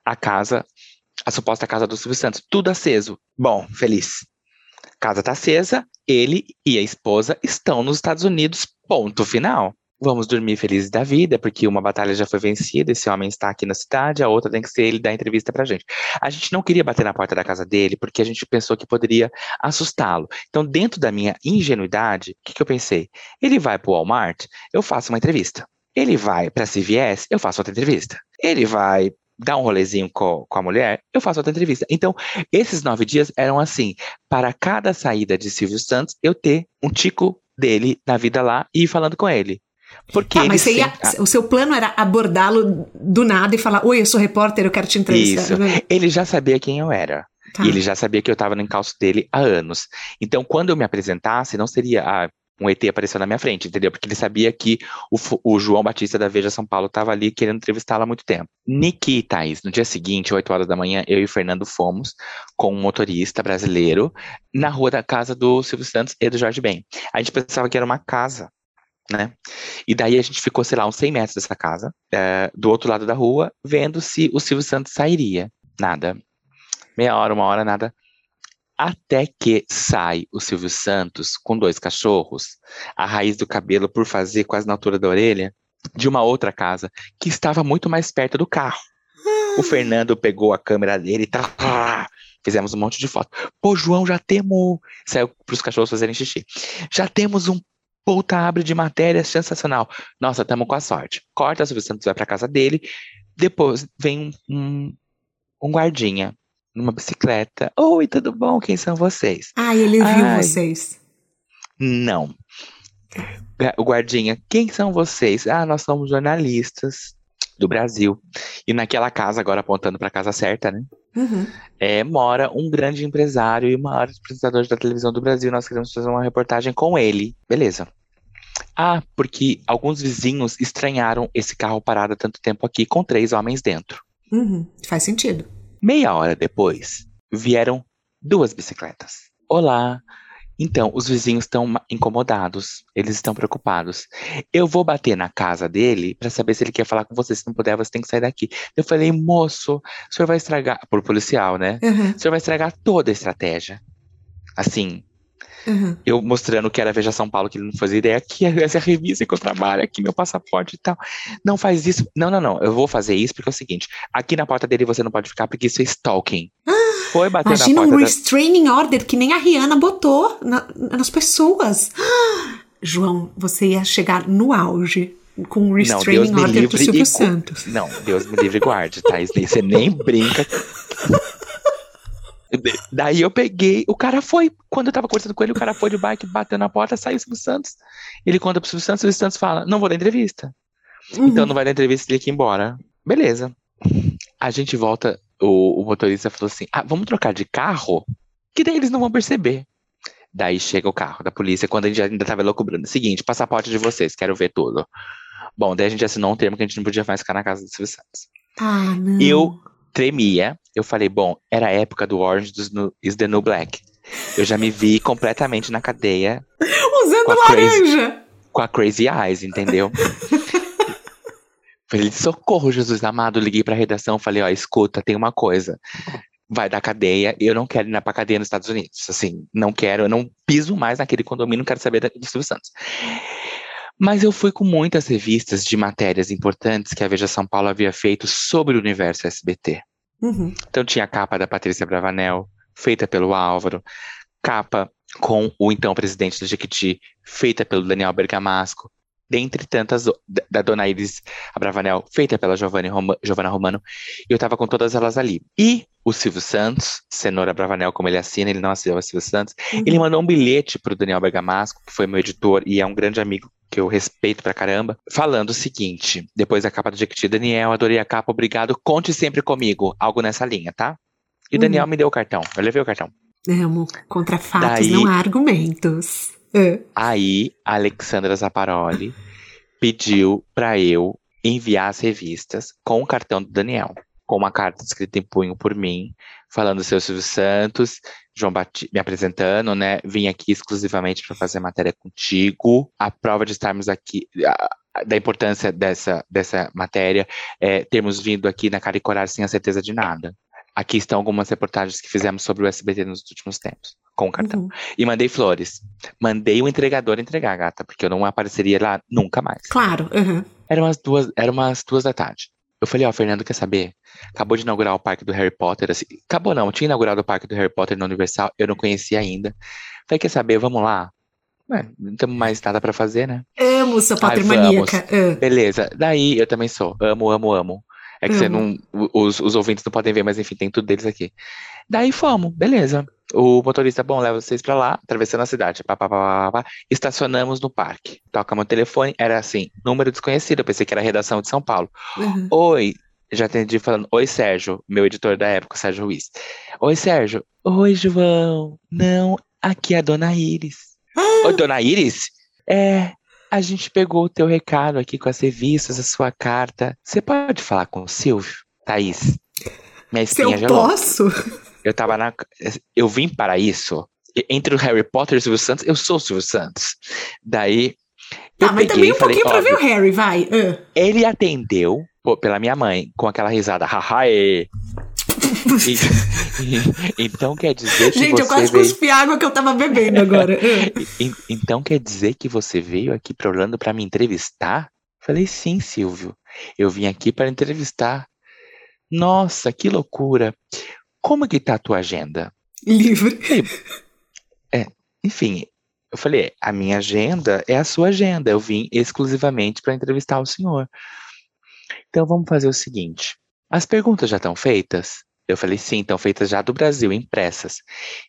[SPEAKER 3] à casa, a suposta casa do Silvio Santos, tudo aceso. Bom, feliz. Casa tá acesa, ele e a esposa estão nos Estados Unidos, ponto final. Vamos dormir felizes da vida, porque uma batalha já foi vencida, esse homem está aqui na cidade, a outra tem que ser ele dar entrevista pra gente. A gente não queria bater na porta da casa dele, porque a gente pensou que poderia assustá-lo. Então, dentro da minha ingenuidade, o que, que eu pensei? Ele vai pro Walmart, eu faço uma entrevista. Ele vai para a CVS, eu faço outra entrevista. Ele vai dar um rolezinho com, com a mulher, eu faço outra entrevista. Então, esses nove dias eram assim: para cada saída de Silvio Santos, eu ter um tico dele na vida lá e ir falando com ele. Porque
[SPEAKER 2] ah, mas ia, o seu plano era abordá-lo do nada e falar: Oi, eu sou repórter, eu quero te entrevistar.
[SPEAKER 3] Isso. Ele já sabia quem eu era. Tá. E ele já sabia que eu estava no encalço dele há anos. Então, quando eu me apresentasse, não seria, ah, um ET apareceu na minha frente, entendeu? Porque ele sabia que o, o João Batista da Veja São Paulo estava ali querendo entrevistá-la há muito tempo. Niki e Thaís, no dia seguinte, 8 horas da manhã, eu e o Fernando fomos com um motorista brasileiro na rua da casa do Silvio Santos e do Jorge Ben. A gente pensava que era uma casa, né? E daí a gente ficou, sei lá, uns 100 metros dessa casa, é, do outro lado da rua, vendo se o Silvio Santos sairia. Nada. Meia hora, uma hora, nada. Até que sai o Silvio Santos com dois cachorros, a raiz do cabelo por fazer quase na altura da orelha, de uma outra casa, que estava muito mais perto do carro. O. Fernando pegou a câmera dele e tá. Fizemos um monte de foto. Pô, João, já temos. Saiu para os cachorros fazerem xixi. Já temos um puta abre de matéria sensacional. Nossa, estamos com a sorte. Corta, o Silvio Santos vai para casa dele. Depois vem um, um, um guardinha numa bicicleta. Oi, tudo bom? Quem são vocês?
[SPEAKER 2] Ah, ele viu Ai, vocês.
[SPEAKER 3] Não. O guardinha, quem são vocês? Ah, nós somos jornalistas do Brasil. E naquela casa, agora apontando para a casa certa, né? Uhum. É, mora um grande empresário e o maior apresentador da televisão do Brasil. Nós queremos fazer uma reportagem com ele. Beleza. Ah, porque alguns vizinhos estranharam esse carro parado há tanto tempo aqui com três homens dentro.
[SPEAKER 2] Uhum. Faz sentido.
[SPEAKER 3] Meia hora depois, vieram duas bicicletas. Olá! Então, os vizinhos estão incomodados, eles estão preocupados. Eu vou bater na casa dele para saber se ele quer falar com você. Se não puder, você tem que sair daqui. Eu falei, moço, o senhor vai estragar, por policial, né? Uhum. O senhor vai estragar toda a estratégia. Assim, Uhum. Eu mostrando que era Veja São Paulo, que ele não fazia ideia, que essa é a revista que eu trabalho, aqui meu passaporte e tal. Não faz isso. Não, não, não. Eu vou fazer isso porque é o seguinte: aqui na porta dele você não pode ficar porque isso é stalking.
[SPEAKER 2] Foi bater Imagina na porta. um restraining da... order que nem a Rihanna botou na, nas pessoas. João, você ia chegar no auge com um restraining não, order pro Silvio Santos.
[SPEAKER 3] Não, Deus me livre e guarde, tá? Você nem brinca. Daí eu peguei, o cara foi, quando eu tava conversando com ele, o cara foi de bike, bateu na porta, saiu o Silvio Santos. Ele conta pro Silvio Santos, o Silvio Santos fala, não vou dar entrevista. Uhum. Então não vai dar entrevista, ele aqui embora. Beleza. A gente volta, o, o motorista falou assim, ah, vamos trocar de carro? Que daí eles não vão perceber. Daí chega o carro da polícia, quando a gente ainda tava loucubrando. Seguinte, passaporte de vocês, quero ver tudo. Bom, daí a gente assinou um termo que a gente não podia mais ficar na casa do Silvio Santos.
[SPEAKER 2] Ah, não.
[SPEAKER 3] Eu tremia. Eu falei, bom, era a época do Orange is the New Black. Eu já me vi completamente na cadeia.
[SPEAKER 2] Usando laranja!
[SPEAKER 3] Crazy, com a Crazy Eyes, entendeu? falei, socorro, Jesus amado. Liguei pra redação, falei, ó, escuta, tem uma coisa. Vai dar cadeia, eu não quero ir pra cadeia nos Estados Unidos. Assim, não quero, eu não piso mais naquele condomínio, não quero saber do Silvio Santos. Mas eu fui com muitas revistas de matérias importantes que a Veja São Paulo havia feito sobre o universo SBT.
[SPEAKER 2] Uhum.
[SPEAKER 3] Então tinha a capa da Patrícia Bravanel, feita pelo Álvaro, capa com o então presidente do Jequiti, feita pelo Daniel Bergamasco, dentre tantas da Dona Iris Abravanel, feita pela Giovanna, Roma, Giovanna Romano, e eu tava com todas elas ali. E o Silvio Santos, Cenoura Bravanel, como ele assina, ele não assina o Silvio Santos, uhum. ele mandou um bilhete pro Daniel Bergamasco, que foi meu editor e é um grande amigo que eu respeito pra caramba, falando o seguinte, depois da capa do Jequiti, Daniel, adorei a capa, obrigado, conte sempre comigo, algo nessa linha, tá? E o Daniel uhum. me deu o cartão, eu levei o cartão.
[SPEAKER 2] Amo, contra fatos Daí, não há argumentos.
[SPEAKER 3] Aí, a Alexandra Zaparoli pediu para eu enviar as revistas com o cartão do Daniel, com uma carta escrita em punho por mim, falando seu Silvio Santos, João Batista, me apresentando, né? Vim aqui exclusivamente para fazer matéria contigo. A prova de estarmos aqui, a, da importância dessa, dessa matéria, é termos vindo aqui na cara e coragem sem a certeza de nada. Aqui estão algumas reportagens que fizemos sobre o SBT nos últimos tempos, com o cartão. Uhum. E mandei flores. Mandei o entregador entregar, gata, porque eu não apareceria lá nunca mais.
[SPEAKER 2] Claro. Uhum.
[SPEAKER 3] Eram umas duas, eram umas duas da tarde. Eu falei, ó, oh, Fernando, quer saber? Acabou de inaugurar o parque do Harry Potter, assim. Acabou não, tinha inaugurado o parque do Harry Potter na Universal, eu não conhecia ainda. Falei, quer saber, vamos lá? Ué, não temos mais nada para fazer, né?
[SPEAKER 2] Amo sua patrimaníaca.
[SPEAKER 3] Beleza, daí eu também sou. Amo, amo, amo. É que uhum. você não. Os, os ouvintes não podem ver, mas enfim, tem tudo deles aqui. Daí fomos, beleza. O motorista, bom, leva vocês pra lá, atravessando a cidade. Pá, pá, pá, pá, estacionamos no parque. Toca meu telefone, era assim, número desconhecido. Eu pensei que era a redação de São Paulo. Uhum. Oi, já atendi falando, oi Sérgio, meu editor da época, Sérgio Ruiz. Oi Sérgio, oi João, não, aqui é a Dona Iris. oi Dona Iris? É, a gente pegou o teu recado aqui com as revistas, a sua carta. Você pode falar com o Silvio? Thaís?
[SPEAKER 2] Minha Se eu posso?
[SPEAKER 3] Eu tava na. Eu vim para isso. Entre o Harry Potter e o Silvio Santos, eu sou o Silvio Santos. Daí.
[SPEAKER 2] Tá, mas também um falei, pouquinho pra ver o Harry, vai. Uh.
[SPEAKER 3] Ele atendeu pô, pela minha mãe, com aquela risada, haha, então quer dizer que
[SPEAKER 2] Gente,
[SPEAKER 3] você
[SPEAKER 2] eu quase
[SPEAKER 3] veio...
[SPEAKER 2] cuspi água que eu tava bebendo agora.
[SPEAKER 3] então quer dizer que você veio aqui para Orlando para me entrevistar? Falei, sim, Silvio. Eu vim aqui para entrevistar. Nossa, que loucura. Como que tá a tua agenda?
[SPEAKER 2] Livre.
[SPEAKER 3] É, enfim, eu falei, a minha agenda é a sua agenda. Eu vim exclusivamente para entrevistar o senhor. Então vamos fazer o seguinte. As perguntas já estão feitas? Eu falei, sim, estão feitas já do Brasil, impressas.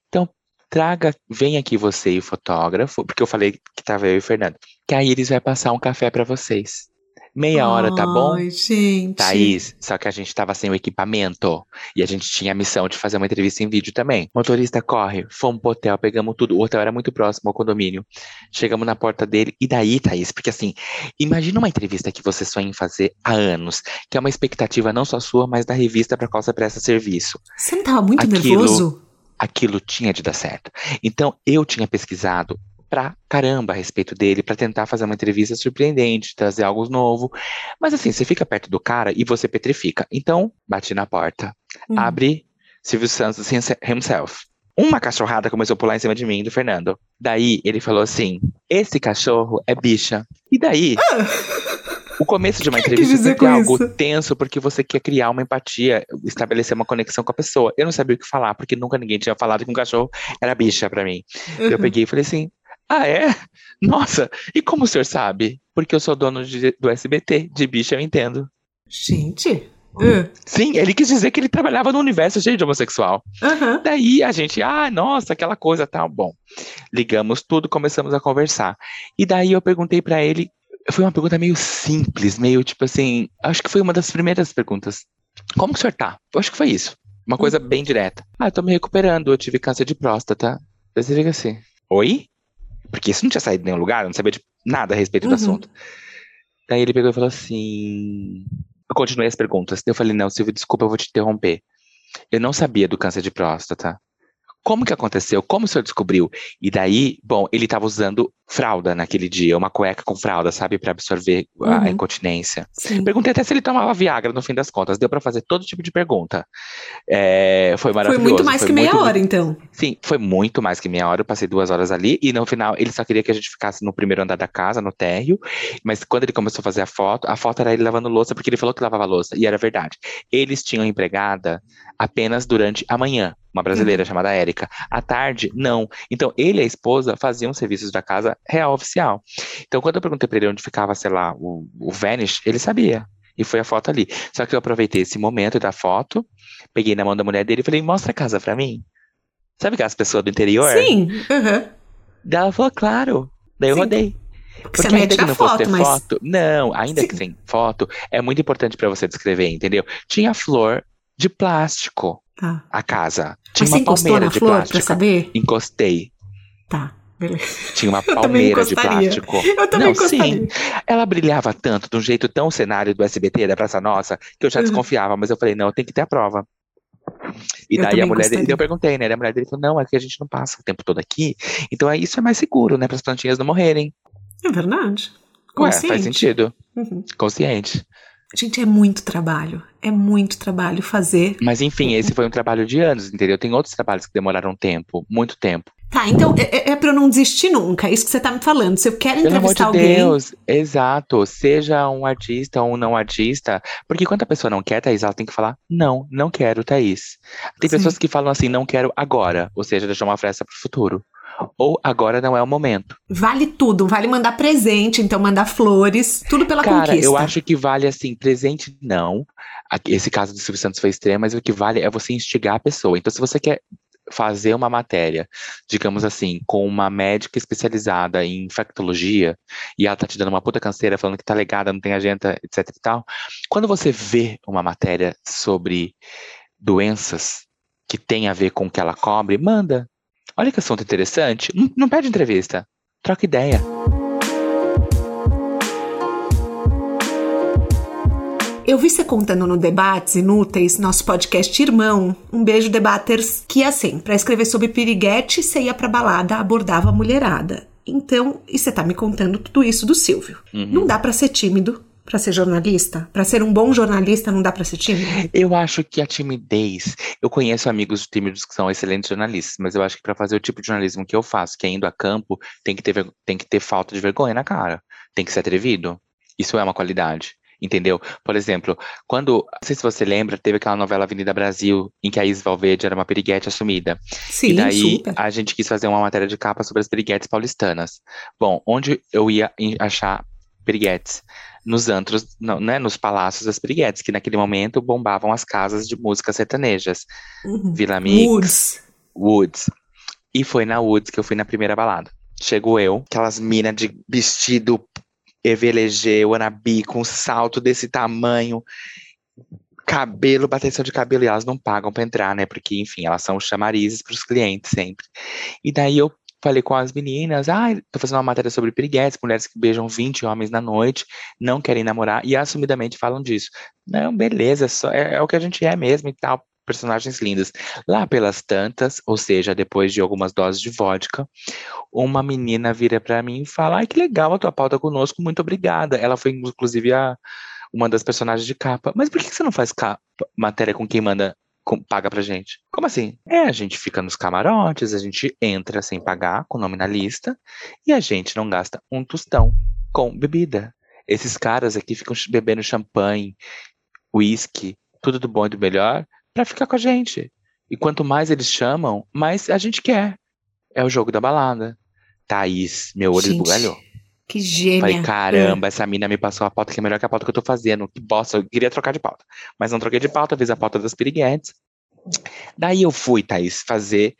[SPEAKER 3] Então, traga, vem aqui você e o fotógrafo, porque eu falei que estava eu e o Fernando, que a Iris vai passar um café para vocês. Meia hora, tá bom?
[SPEAKER 2] Ai, gente.
[SPEAKER 3] Thaís, só que a gente tava sem o equipamento. E a gente tinha a missão de fazer uma entrevista em vídeo também. Motorista corre, fomos pro hotel, pegamos tudo. O hotel era muito próximo ao condomínio. Chegamos na porta dele. E daí, Thaís? Porque assim, imagina uma entrevista que você sonha em fazer há anos, que é uma expectativa não só sua, mas da revista para qual você presta serviço.
[SPEAKER 2] Você não tava muito Aquilo, nervoso?
[SPEAKER 3] Aquilo tinha de dar certo. Então, eu tinha pesquisado pra caramba a respeito dele, para tentar fazer uma entrevista surpreendente, trazer algo novo. Mas assim, você fica perto do cara e você petrifica. Então, bate na porta, uhum. abre Silvio Santos himself. Uma cachorrada começou a pular em cima de mim, do Fernando. Daí ele falou assim: Esse cachorro é bicha. E daí. O começo de uma entrevista é algo isso? tenso porque você quer criar uma empatia, estabelecer uma conexão com a pessoa. Eu não sabia o que falar, porque nunca ninguém tinha falado que um cachorro era bicha para mim. Uhum. Eu peguei e falei assim: ah, é? Nossa, e como o senhor sabe? Porque eu sou dono de, do SBT, de bicho eu entendo.
[SPEAKER 2] Gente. Uh.
[SPEAKER 3] Sim, ele quis dizer que ele trabalhava no universo cheio de homossexual.
[SPEAKER 2] Uhum.
[SPEAKER 3] Daí a gente, ah, nossa, aquela coisa tal. Bom, ligamos tudo, começamos a conversar. E daí eu perguntei para ele, foi uma pergunta meio simples, meio tipo assim, acho que foi uma das primeiras perguntas. Como que o senhor tá? Eu acho que foi isso. Uma coisa uhum. bem direta. Ah, eu tô me recuperando, eu tive câncer de próstata. Daí você fica assim, oi? Porque isso não tinha saído de nenhum lugar, eu não sabia de nada a respeito do uhum. assunto. Daí ele pegou e falou assim. Eu continuei as perguntas. Eu falei, não, Silvio, desculpa, eu vou te interromper. Eu não sabia do câncer de próstata. Como que aconteceu? Como o senhor descobriu? E daí, bom, ele estava usando fralda naquele dia, uma cueca com fralda, sabe, para absorver uhum. a incontinência. Sim. Perguntei até se ele tomava Viagra no fim das contas. Deu para fazer todo tipo de pergunta. É, foi maravilhoso.
[SPEAKER 2] Foi muito mais foi que meia hora, então.
[SPEAKER 3] Sim, foi muito mais que meia hora. Eu passei duas horas ali e no final ele só queria que a gente ficasse no primeiro andar da casa, no térreo. Mas quando ele começou a fazer a foto, a foto era ele lavando louça porque ele falou que lavava louça e era verdade. Eles tinham empregada apenas durante a manhã uma brasileira uhum. chamada Érica. À tarde, não. Então, ele e a esposa faziam serviços da casa real oficial. Então, quando eu perguntei para ele onde ficava, sei lá, o, o Vanish, ele sabia. E foi a foto ali. Só que eu aproveitei esse momento da foto, peguei na mão da mulher dele e falei, mostra a casa pra mim. Sabe aquelas pessoas do interior?
[SPEAKER 2] Sim. Uhum.
[SPEAKER 3] Daí ela falou, claro. Daí eu Sim. rodei.
[SPEAKER 2] Porque, Porque ainda que não fosse ter mas... foto,
[SPEAKER 3] não, ainda Sim. que sem foto, é muito importante para você descrever, entendeu? Tinha flor de plástico. Tá. A casa. Tinha
[SPEAKER 2] Mas
[SPEAKER 3] uma
[SPEAKER 2] você palmeira de flor plástico. Pra saber?
[SPEAKER 3] Encostei.
[SPEAKER 2] Tá. Beleza.
[SPEAKER 3] Tinha uma palmeira de plástico.
[SPEAKER 2] Eu também Não, encostaria. sim.
[SPEAKER 3] Ela brilhava tanto, de um jeito tão cenário do SBT, da Praça Nossa, que eu já uhum. desconfiava, mas eu falei, não, tem que ter a prova. E eu daí a mulher dele, eu perguntei, né? A mulher dele falou, não, é que a gente não passa o tempo todo aqui, então aí isso é mais seguro, né? Para as plantinhas não morrerem.
[SPEAKER 2] É verdade.
[SPEAKER 3] Ué, faz sentido. Uhum. Consciente.
[SPEAKER 2] Gente, é muito trabalho. É muito trabalho fazer.
[SPEAKER 3] Mas enfim, esse foi um trabalho de anos, entendeu? Tem outros trabalhos que demoraram tempo, muito tempo.
[SPEAKER 2] Tá, então é, é, é pra eu não desistir nunca. É isso que você tá me falando. Se eu quero Pelo entrevistar
[SPEAKER 3] amor de
[SPEAKER 2] alguém.
[SPEAKER 3] Deus, exato. Seja um artista ou um não artista. Porque quando a pessoa não quer, Thaís, ela tem que falar: não, não quero, Thaís. Tem Sim. pessoas que falam assim: não quero agora. Ou seja, deixar uma fresta pro futuro ou agora não é o momento.
[SPEAKER 2] Vale tudo, vale mandar presente, então mandar flores, tudo pela
[SPEAKER 3] Cara,
[SPEAKER 2] conquista.
[SPEAKER 3] eu acho que vale assim, presente não. Esse caso do Silvio Santos foi extremo, mas o que vale é você instigar a pessoa. Então, se você quer fazer uma matéria, digamos assim, com uma médica especializada em infectologia, e ela tá te dando uma puta canseira falando que tá legada, não tem agenda, etc e tal. Quando você vê uma matéria sobre doenças que tem a ver com o que ela cobre, manda. Olha que assunto interessante. Não, não pede entrevista. Troca ideia.
[SPEAKER 2] Eu vi você contando no Debates Inúteis, nosso podcast irmão, um beijo debaters, que assim, para escrever sobre piriguete, você ia pra balada, abordava a mulherada. Então, e você tá me contando tudo isso do Silvio. Uhum. Não dá para ser tímido, para ser jornalista? Para ser um bom jornalista não dá para ser tímido?
[SPEAKER 3] Eu acho que a timidez. Eu conheço amigos tímidos que são excelentes jornalistas, mas eu acho que para fazer o tipo de jornalismo que eu faço, que é indo a campo, tem que ter tem que ter falta de vergonha na cara. Tem que ser atrevido. Isso é uma qualidade. Entendeu? Por exemplo, quando, não sei se você lembra, teve aquela novela Avenida Brasil, em que a Is Valverde era uma periguete assumida.
[SPEAKER 2] Sim,
[SPEAKER 3] e daí
[SPEAKER 2] super.
[SPEAKER 3] a gente quis fazer uma matéria de capa sobre as periguetes paulistanas. Bom, onde eu ia achar periguetes? nos antros, não, né, nos palácios das Piriguetes, que naquele momento bombavam as casas de músicas sertanejas.
[SPEAKER 2] Uhum.
[SPEAKER 3] Vila Mix,
[SPEAKER 2] Woods.
[SPEAKER 3] Woods. E foi na Woods que eu fui na primeira balada. Chego eu, aquelas minas de vestido EVLG, wannabe, com salto desse tamanho, cabelo, bateção de cabelo, e elas não pagam pra entrar, né? Porque, enfim, elas são chamarizes pros clientes sempre. E daí eu falei com as meninas, ah, tô fazendo uma matéria sobre piriguetes, mulheres que beijam 20 homens na noite, não querem namorar, e assumidamente falam disso. Não, beleza, só, é, é o que a gente é mesmo e tal, personagens lindas. Lá pelas tantas, ou seja, depois de algumas doses de vodka, uma menina vira para mim e fala: Ai, que legal a tua pauta conosco, muito obrigada. Ela foi, inclusive, a, uma das personagens de capa. Mas por que você não faz capa, matéria com quem manda paga pra gente. Como assim? É, a gente fica nos camarotes, a gente entra sem pagar, com nome na lista, e a gente não gasta um tostão com bebida. Esses caras aqui ficam bebendo champanhe, uísque, tudo do bom e do melhor, para ficar com a gente. E quanto mais eles chamam, mais a gente quer. É o jogo da balada. Thaís, meu olho gente, esbugalhou.
[SPEAKER 2] Que gênia.
[SPEAKER 3] Falei, caramba, essa mina me passou a pauta que é melhor que a pauta que eu tô fazendo. Que bosta, eu queria trocar de pauta. Mas não troquei de pauta, fiz a pauta das piriguetes. Daí eu fui, Thaís, fazer.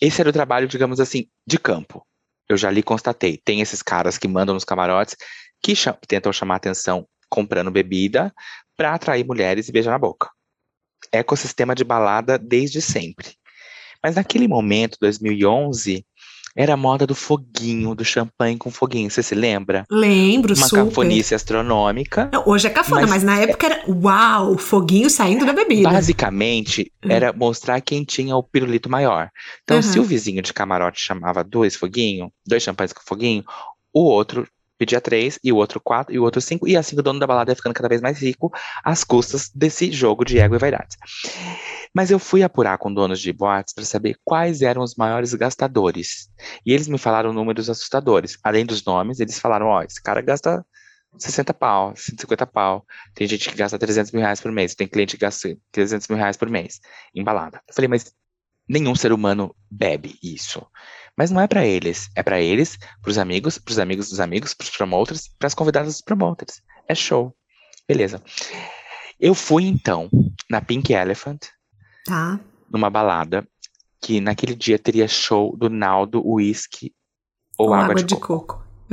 [SPEAKER 3] Esse era o trabalho, digamos assim, de campo. Eu já li constatei. Tem esses caras que mandam nos camarotes que cham tentam chamar atenção comprando bebida para atrair mulheres e beijar na boca. Ecossistema de balada desde sempre. Mas naquele momento, 2011, Era a moda do foguinho, do champanhe com foguinho. Você se lembra?
[SPEAKER 2] Lembro,
[SPEAKER 3] Uma
[SPEAKER 2] super.
[SPEAKER 3] cafonice astronômica.
[SPEAKER 2] Não, Hoje é cafona, mas,
[SPEAKER 3] Mas-
[SPEAKER 2] na época era uau, foguinho saindo da bebida.
[SPEAKER 3] Basicamente,
[SPEAKER 2] Hum.
[SPEAKER 3] era mostrar quem tinha o pirulito maior. Então,
[SPEAKER 2] Uhum.
[SPEAKER 3] se o vizinho de camarote chamava dois foguinhos, dois champanhes com foguinho, o outro pedia três, e o outro quatro, e o outro cinco, e assim o dono da balada ia ficando cada vez mais rico às custas desse jogo de ego e vaidades. Mas eu fui apurar com donos de boates para saber quais eram os maiores gastadores. E eles me falaram números assustadores. Além dos nomes, eles falaram: ó, esse cara gasta 60 pau, 150 pau. Tem gente que gasta 300 mil reais por mês. Tem cliente que gasta 300 mil reais por mês em balada. Eu falei, mas nenhum ser humano bebe isso. Mas não é pra eles. É pra eles, pros amigos, pros amigos dos amigos, pros promoters, pras convidadas dos promoters. É show. Beleza. Eu fui então na Pink Elephant,
[SPEAKER 2] Tá.
[SPEAKER 3] numa balada, que naquele dia teria show do Naldo Whisky ou
[SPEAKER 2] Com
[SPEAKER 3] água, de, coco.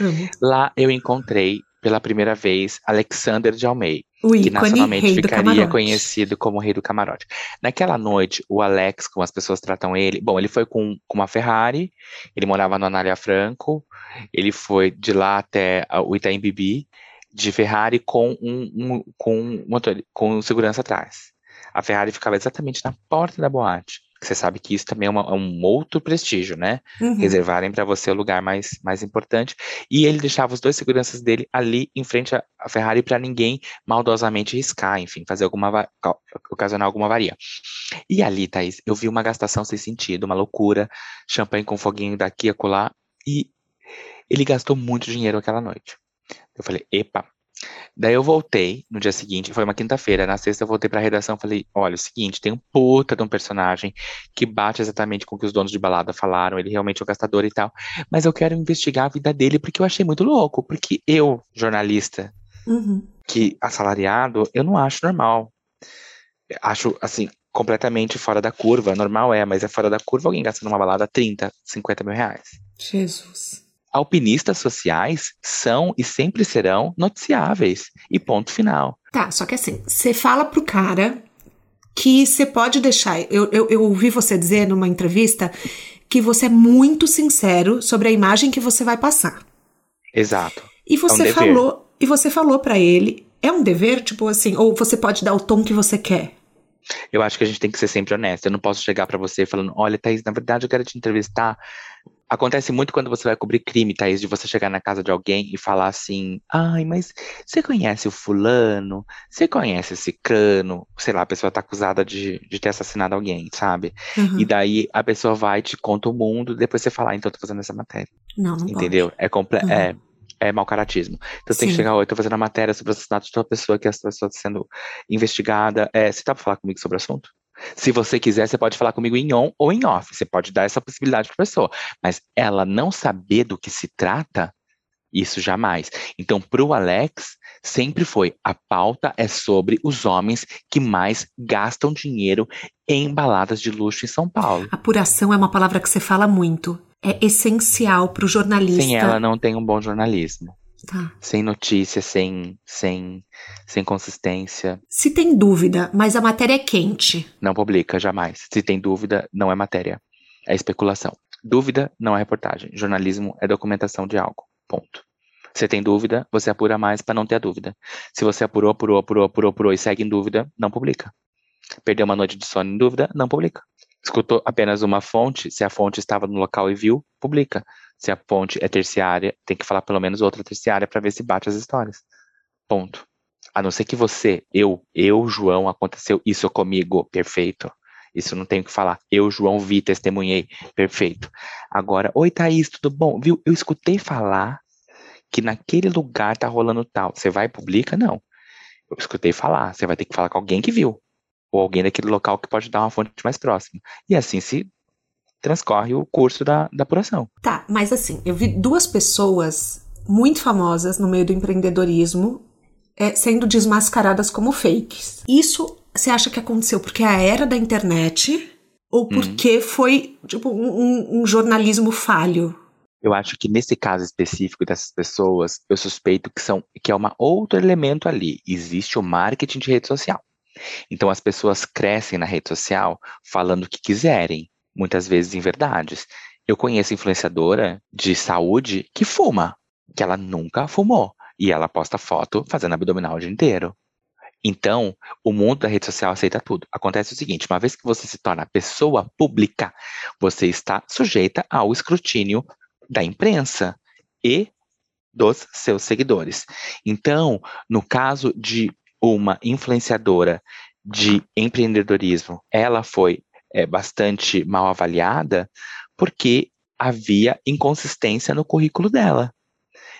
[SPEAKER 2] Amo.
[SPEAKER 3] Lá eu encontrei pela primeira vez Alexander de Almeida. Que nacionalmente ficaria conhecido como Rei do Camarote. Naquela noite, o Alex, como as pessoas tratam ele, bom, ele foi com, com uma Ferrari, ele morava no Anália Franco, ele foi de lá até ah, o Itaim Bibi, de Ferrari com um, um- com um motor, com segurança atrás. A Ferrari ficava exatamente na porta da boate. Você sabe que isso também é, uma- é um outro prestígio, né?
[SPEAKER 2] Uhum.
[SPEAKER 3] reservarem para você o lugar mais, mais importante. E ele deixava os dois seguranças dele ali em frente à Ferrari para ninguém maldosamente riscar, enfim, fazer alguma ocasionar alguma avaria. E ali, Thaís, eu vi uma gastação sem sentido, uma loucura, champanhe com foguinho daqui e acolá, e ele gastou muito dinheiro aquela noite. Eu falei, epa. Daí eu voltei no dia seguinte, foi uma quinta-feira, na sexta eu voltei pra redação e falei, olha, é o seguinte, tem um puta de um personagem que bate exatamente com o que os donos de balada falaram, ele realmente é o gastador e tal, mas eu quero investigar a vida dele porque eu achei muito louco, porque eu, jornalista,
[SPEAKER 2] Uhum.
[SPEAKER 3] que assalariado, eu não acho normal. Acho, assim, completamente fora da curva. Normal é, mas é fora da curva alguém gastando uma balada 30, 50 mil reais.
[SPEAKER 2] Jesus.
[SPEAKER 3] Alpinistas sociais são e sempre serão noticiáveis. E ponto final.
[SPEAKER 2] Tá, só que assim, você fala pro cara que você pode deixar. Eu, eu, eu ouvi você dizer numa entrevista que você é muito sincero sobre a imagem que você vai passar.
[SPEAKER 3] Exato.
[SPEAKER 2] E você
[SPEAKER 3] dever.
[SPEAKER 2] falou, e você falou pra ele, é um dever, tipo assim, ou você pode dar o tom que você quer.
[SPEAKER 3] Eu acho que a gente tem que ser sempre honesto. Eu não posso chegar pra você falando, olha, Thaís, na verdade eu quero te entrevistar. Acontece muito quando você vai cobrir crime, Thaís, de você chegar na casa de alguém e falar assim, ai, mas você conhece o fulano? Você conhece esse cano? Sei lá, a pessoa tá acusada de, de ter assassinado alguém, sabe?
[SPEAKER 2] Uhum.
[SPEAKER 3] E daí a pessoa vai, te conta o mundo, depois você fala, ah, então eu tô fazendo essa matéria.
[SPEAKER 2] Não, não
[SPEAKER 3] Entendeu? É, comple
[SPEAKER 2] Uhum.
[SPEAKER 3] é, é mau caratismo. Então você tem que chegar, oi, tô fazendo a matéria sobre o assassinato de tal pessoa, que essa pessoa está sendo investigada. É, você tá pra falar comigo sobre o assunto? Se você quiser, você pode falar comigo em on ou em off. Você pode dar essa possibilidade pra pessoa. Mas ela não saber do que se trata, isso jamais. Então, pro Alex, sempre foi. A pauta é sobre os homens que mais gastam dinheiro em baladas de luxo em São Paulo.
[SPEAKER 2] Apuração é uma palavra que você fala muito. É essencial pro jornalista.
[SPEAKER 3] Sem ela não tem um bom jornalismo.
[SPEAKER 2] Tá.
[SPEAKER 3] sem notícia, sem, sem, sem consistência,
[SPEAKER 2] Se tem dúvida, mas a matéria é quente.
[SPEAKER 3] não publica jamais. Se tem dúvida, não é matéria, é especulação. Dúvida não é reportagem. Jornalismo é documentação de algo. Ponto. Você tem dúvida, você apura mais para não ter a dúvida. Se você apurou, apurou, apurou, apurou, apurou e segue em dúvida, não publica. Perdeu uma noite de sono em dúvida, não publica. Escutou apenas uma fonte, se a fonte estava no local e viu, publica. Se a fonte é terciária, tem que falar pelo menos outra terciária para ver se bate as histórias. Ponto. A não ser que você, eu, eu, João, aconteceu isso comigo, perfeito. Isso não tenho que falar. Eu, João, vi, testemunhei, perfeito. Agora, oi Thaís, tudo bom? Viu? Eu escutei falar que naquele lugar tá rolando tal. Você vai e publica? Não. Eu escutei falar. Você vai ter que falar com alguém que viu. Ou alguém daquele local que pode dar uma fonte mais próxima. E assim se transcorre o curso da, da apuração.
[SPEAKER 2] Tá, mas assim, eu vi duas pessoas muito famosas no meio do empreendedorismo é, sendo desmascaradas como fakes. Isso você acha que aconteceu porque é a era da internet ou porque foi tipo um, um- um jornalismo falho?
[SPEAKER 3] Eu acho que nesse caso específico dessas pessoas, eu suspeito que são que é um outro elemento ali. Existe o marketing de rede social. Então as pessoas crescem na rede social falando o que quiserem, muitas vezes em verdades. Eu conheço influenciadora de saúde que fuma, que ela nunca fumou. E ela posta foto fazendo abdominal o dia inteiro. Então, o mundo da rede social aceita tudo. Acontece o seguinte: uma vez que você se torna pessoa pública, você está sujeita ao escrutínio da imprensa e dos seus seguidores. Então, no caso de uma influenciadora de empreendedorismo, ela foi é, bastante mal avaliada porque havia inconsistência no currículo dela.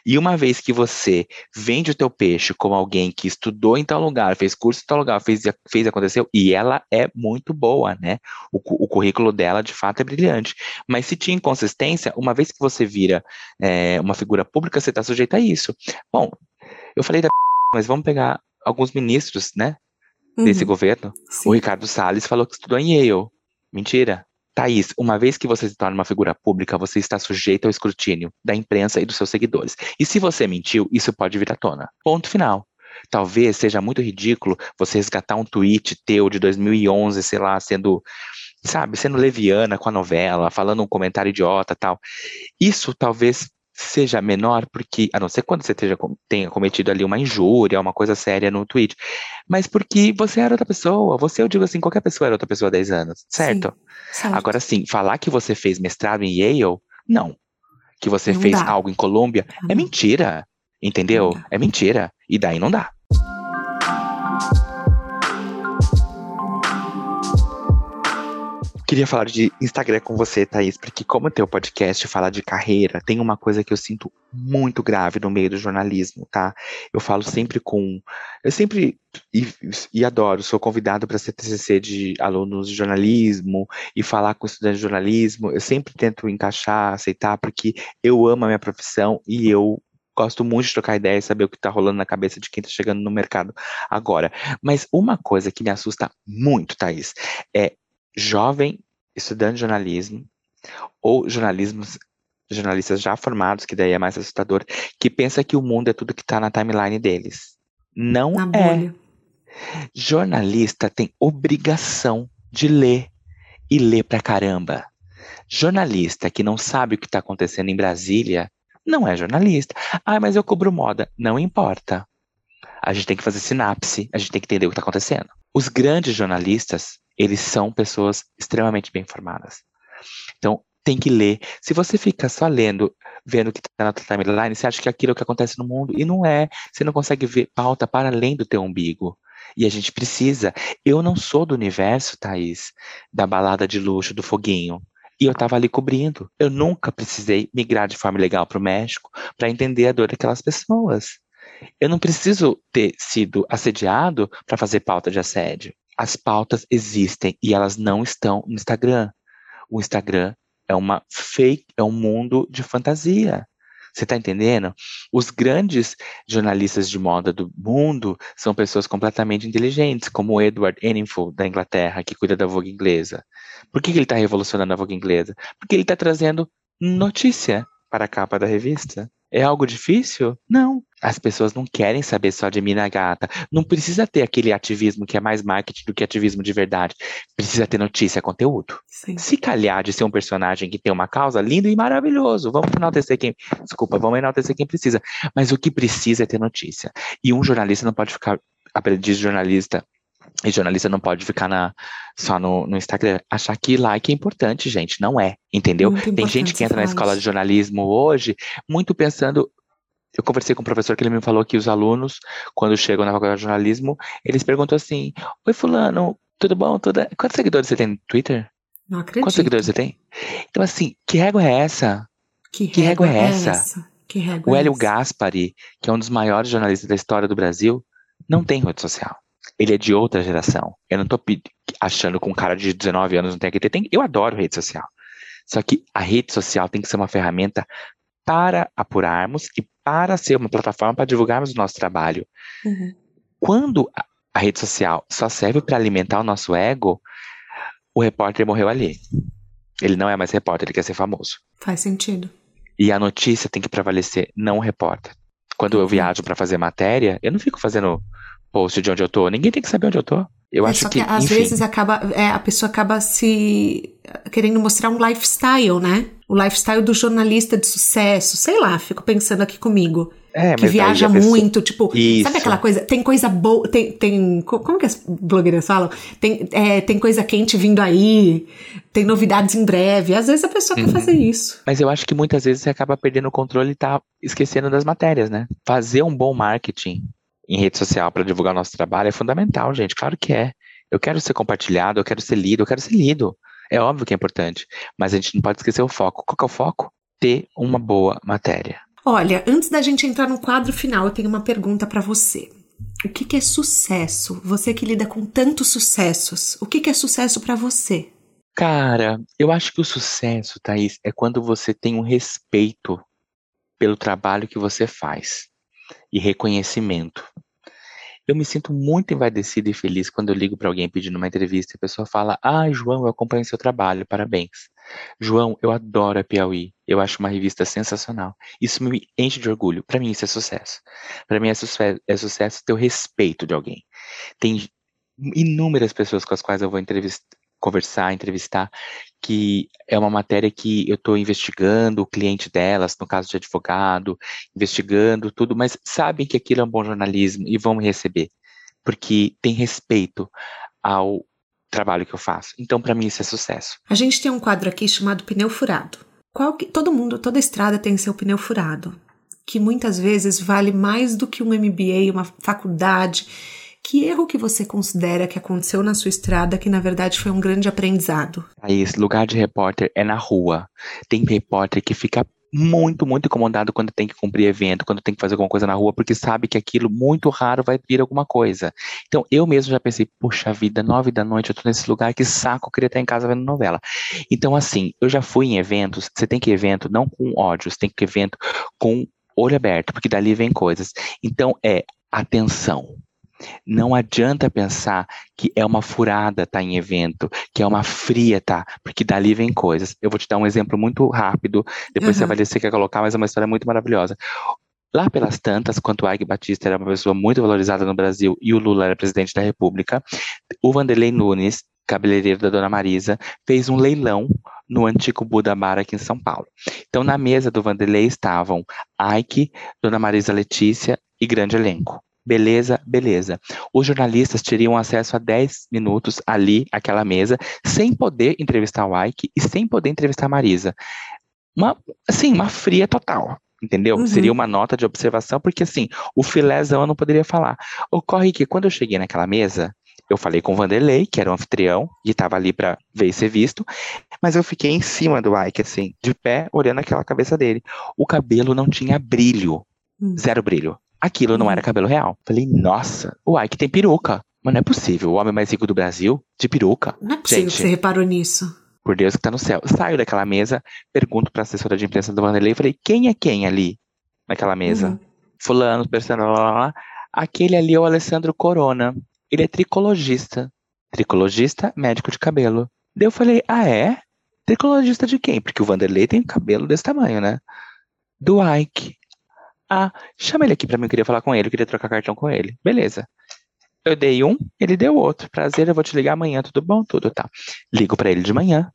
[SPEAKER 3] E uma vez que você vende o teu peixe como alguém que estudou em tal lugar, fez curso em tal lugar, fez, fez aconteceu, e ela é muito boa, né? O, o currículo dela, de fato, é brilhante. Mas se tinha inconsistência, uma vez que você vira é, uma figura pública, você está sujeito a isso. Bom, eu falei da mas vamos pegar alguns ministros, né? Desse uhum. governo. Sim. O Ricardo Salles falou que estudou em Yale. Mentira. Thaís, uma vez que você se torna uma figura pública, você está sujeito ao escrutínio da imprensa e dos seus seguidores. E se você mentiu, isso pode vir à tona. Ponto final. Talvez seja muito ridículo você resgatar um tweet teu de 2011, sei lá, sendo, sabe, sendo leviana com a novela, falando um comentário idiota tal. Isso talvez seja menor, porque, a não ser quando você tenha, tenha cometido ali uma injúria, uma coisa séria no tweet, mas porque você era outra pessoa, você, eu digo assim, qualquer pessoa era outra pessoa há 10 anos, certo? Sim, certo. Agora sim, falar que você fez mestrado em Yale, não. Que você não fez dá. algo em Colômbia, é mentira, entendeu? É mentira, e daí não dá. Queria falar de Instagram com você, Thaís, porque como o teu podcast fala de carreira, tem uma coisa que eu sinto muito grave no meio do jornalismo, tá? Eu falo sempre com. Eu sempre. E, e adoro, sou convidado para ser TCC de alunos de jornalismo e falar com estudantes de jornalismo. Eu sempre tento encaixar, aceitar, porque eu amo a minha profissão e eu gosto muito de trocar ideias e saber o que está rolando na cabeça de quem está chegando no mercado agora. Mas uma coisa que me assusta muito, Thaís, é jovem estudante de jornalismo ou jornalismos, jornalistas já formados, que daí é mais assustador, que pensa que o mundo é tudo que está na timeline deles. Não na é. Bolha. Jornalista tem obrigação de ler e ler pra caramba. Jornalista que não sabe o que está acontecendo em Brasília não é jornalista. Ah, mas eu cubro moda. Não importa. A gente tem que fazer sinapse, a gente tem que entender o que está acontecendo. Os grandes jornalistas eles são pessoas extremamente bem informadas. Então, tem que ler. Se você fica só lendo, vendo o que está na timeline, você acha que aquilo é o que acontece no mundo, e não é. Você não consegue ver pauta para além do teu umbigo. E a gente precisa. Eu não sou do universo, Thaís, da balada de luxo, do foguinho. E eu estava ali cobrindo. Eu nunca precisei migrar de forma legal para o México para entender a dor daquelas pessoas. Eu não preciso ter sido assediado para fazer pauta de assédio as pautas existem e elas não estão no Instagram. O Instagram é uma fake, é um mundo de fantasia. Você está entendendo? Os grandes jornalistas de moda do mundo são pessoas completamente inteligentes, como o Edward Enninful, da Inglaterra, que cuida da Vogue inglesa. Por que, que ele está revolucionando a Vogue inglesa? Porque ele está trazendo notícia para a capa da revista. É algo difícil? Não. As pessoas não querem saber só de mina gata. Não precisa ter aquele ativismo que é mais marketing do que ativismo de verdade. Precisa ter notícia, conteúdo. Sim. Se calhar de ser um personagem que tem uma causa, lindo e maravilhoso. Vamos enaltecer quem. Desculpa, vamos enaltecer quem precisa. Mas o que precisa é ter notícia. E um jornalista não pode ficar aprendiz de jornalista e jornalista não pode ficar na, só no, no Instagram. Achar que like é importante, gente. Não é, entendeu? Tem gente que entra na escola de jornalismo hoje muito pensando. Eu conversei com um professor que ele me falou que os alunos, quando chegam na faculdade de jornalismo, eles perguntam assim: Oi, Fulano, tudo bom? Tudo... Quantos seguidores você tem no Twitter?
[SPEAKER 2] Não acredito.
[SPEAKER 3] Quantos seguidores você tem? Então, assim, que régua é essa?
[SPEAKER 2] Que, que régua, é, é essa? essa?
[SPEAKER 3] Régua o Hélio é Gaspari, que é um dos maiores jornalistas da história do Brasil, não tem rede social ele é de outra geração. Eu não tô achando que um cara de 19 anos não tem que ter. Tem, eu adoro rede social. Só que a rede social tem que ser uma ferramenta para apurarmos e para ser uma plataforma para divulgarmos o nosso trabalho. Uhum. Quando a, a rede social só serve para alimentar o nosso ego, o repórter morreu ali. Ele não é mais repórter, ele quer ser famoso.
[SPEAKER 2] Faz sentido.
[SPEAKER 3] E a notícia tem que prevalecer, não o repórter. Quando eu viajo para fazer matéria, eu não fico fazendo post de onde eu tô. Ninguém tem que saber onde eu tô. Eu é, acho que, que
[SPEAKER 2] às
[SPEAKER 3] enfim.
[SPEAKER 2] vezes acaba, é, a pessoa acaba se querendo mostrar um lifestyle, né? o lifestyle do jornalista de sucesso, sei lá, fico pensando aqui comigo.
[SPEAKER 3] É,
[SPEAKER 2] que viaja
[SPEAKER 3] pessoa-
[SPEAKER 2] muito, tipo,
[SPEAKER 3] Isso.
[SPEAKER 2] sabe aquela coisa? Tem coisa boa, tem, tem. co- Como que as blogueiras falam? Tem, é, tem coisa quente vindo aí, tem novidades em breve. Às vezes a pessoa
[SPEAKER 3] Uhum.
[SPEAKER 2] quer fazer isso.
[SPEAKER 3] Mas eu acho que muitas vezes você acaba perdendo o controle e tá esquecendo das matérias, né? Fazer um bom marketing em rede social para divulgar o nosso trabalho é fundamental, gente. Claro que é. Eu quero ser compartilhado, eu quero ser lido, eu quero ser lido. É óbvio que é importante. Mas a gente não pode esquecer o foco. Qual que é o foco? Ter uma boa matéria.
[SPEAKER 2] Olha, antes da gente entrar no quadro final, eu tenho uma pergunta pra você. O que, que é sucesso? Você que lida com tantos sucessos, o que, que é sucesso pra você?
[SPEAKER 3] Cara, eu acho que o sucesso, Thaís, é quando você tem um respeito pelo trabalho que você faz e reconhecimento. Eu me sinto muito envaidecido e feliz quando eu ligo para alguém pedindo uma entrevista e a pessoa fala: Ah, João, eu acompanho seu trabalho, parabéns. João, eu adoro a Piauí, eu acho uma revista sensacional. Isso me enche de orgulho. Para mim, isso é sucesso. Para mim, é, suce- é sucesso ter o respeito de alguém. Tem inúmeras pessoas com as quais eu vou entrevist- conversar, entrevistar, que é uma matéria que eu estou investigando o cliente delas, no caso de advogado, investigando tudo, mas sabem que aquilo é um bom jornalismo e vão me receber, porque tem respeito ao trabalho que eu faço. Então, para mim, isso é sucesso.
[SPEAKER 2] A gente tem um quadro aqui chamado pneu furado. Qual que- todo mundo, toda estrada tem seu pneu furado, que muitas vezes vale mais do que um MBA, uma faculdade. Que erro que você considera que aconteceu na sua estrada que na verdade foi um grande aprendizado?
[SPEAKER 3] Aí, esse lugar de repórter é na rua. Tem repórter que fica muito, muito incomodado quando tem que cumprir evento, quando tem que fazer alguma coisa na rua, porque sabe que aquilo muito raro vai vir alguma coisa. Então, eu mesmo já pensei, puxa vida, nove da noite, eu tô nesse lugar, que saco, eu queria estar em casa vendo novela. Então, assim, eu já fui em eventos, você tem que ir evento não com ódio, você tem que ir evento com olho aberto, porque dali vem coisas. Então, é atenção. Não adianta pensar que é uma furada tá em evento, que é uma fria tá, porque dali vem coisas. Eu vou te dar um exemplo muito rápido, depois você
[SPEAKER 2] Uhum.
[SPEAKER 3] vai ver se você quer colocar, mas é uma história muito maravilhosa. Lá pelas tantas, quando o Ike Batista era uma pessoa muito valorizada no Brasil e o Lula era presidente da República, o Vanderlei Nunes, cabeleireiro da Dona Marisa, fez um leilão no antigo Buda Bar aqui em São Paulo. Então, na mesa do Vanderlei estavam Ike, Dona Marisa Letícia e grande elenco. Beleza, beleza. Os jornalistas teriam acesso a 10 minutos ali, aquela mesa, sem poder entrevistar o Ike e sem poder entrevistar a Marisa. Uma, assim, uma fria total, entendeu?
[SPEAKER 2] Uhum.
[SPEAKER 3] Seria uma nota de observação, porque assim, o filézão eu não poderia falar. Ocorre que quando eu cheguei naquela mesa, eu falei com o Vanderlei, que era o anfitrião, e estava ali para ver e ser visto, mas eu fiquei em cima do Ike, assim, de pé, olhando aquela cabeça dele. O cabelo não tinha brilho,
[SPEAKER 2] Hum.
[SPEAKER 3] zero brilho. Aquilo não era cabelo real. Falei, nossa, o Ike tem peruca. Mas não é possível, o homem mais rico do Brasil, de peruca.
[SPEAKER 2] Não é possível
[SPEAKER 3] Gente.
[SPEAKER 2] que você reparou nisso.
[SPEAKER 3] Por Deus que tá no céu. Saio daquela mesa, pergunto pra assessora de imprensa do Vanderlei, falei, quem é quem ali naquela mesa?
[SPEAKER 2] Uhum.
[SPEAKER 3] Fulano, persona, lá, lá, lá. Aquele ali é o Alessandro Corona. Ele é tricologista. Tricologista, médico de cabelo. Daí eu falei, ah é? Tricologista de quem? Porque o Vanderlei tem cabelo desse tamanho, né? Do Ike. Ah, chama ele aqui pra mim, eu queria falar com ele, eu queria trocar cartão com ele. Beleza. Eu dei um, ele deu outro. Prazer, eu vou te ligar amanhã, tudo bom? Tudo tá. Ligo pra ele de manhã.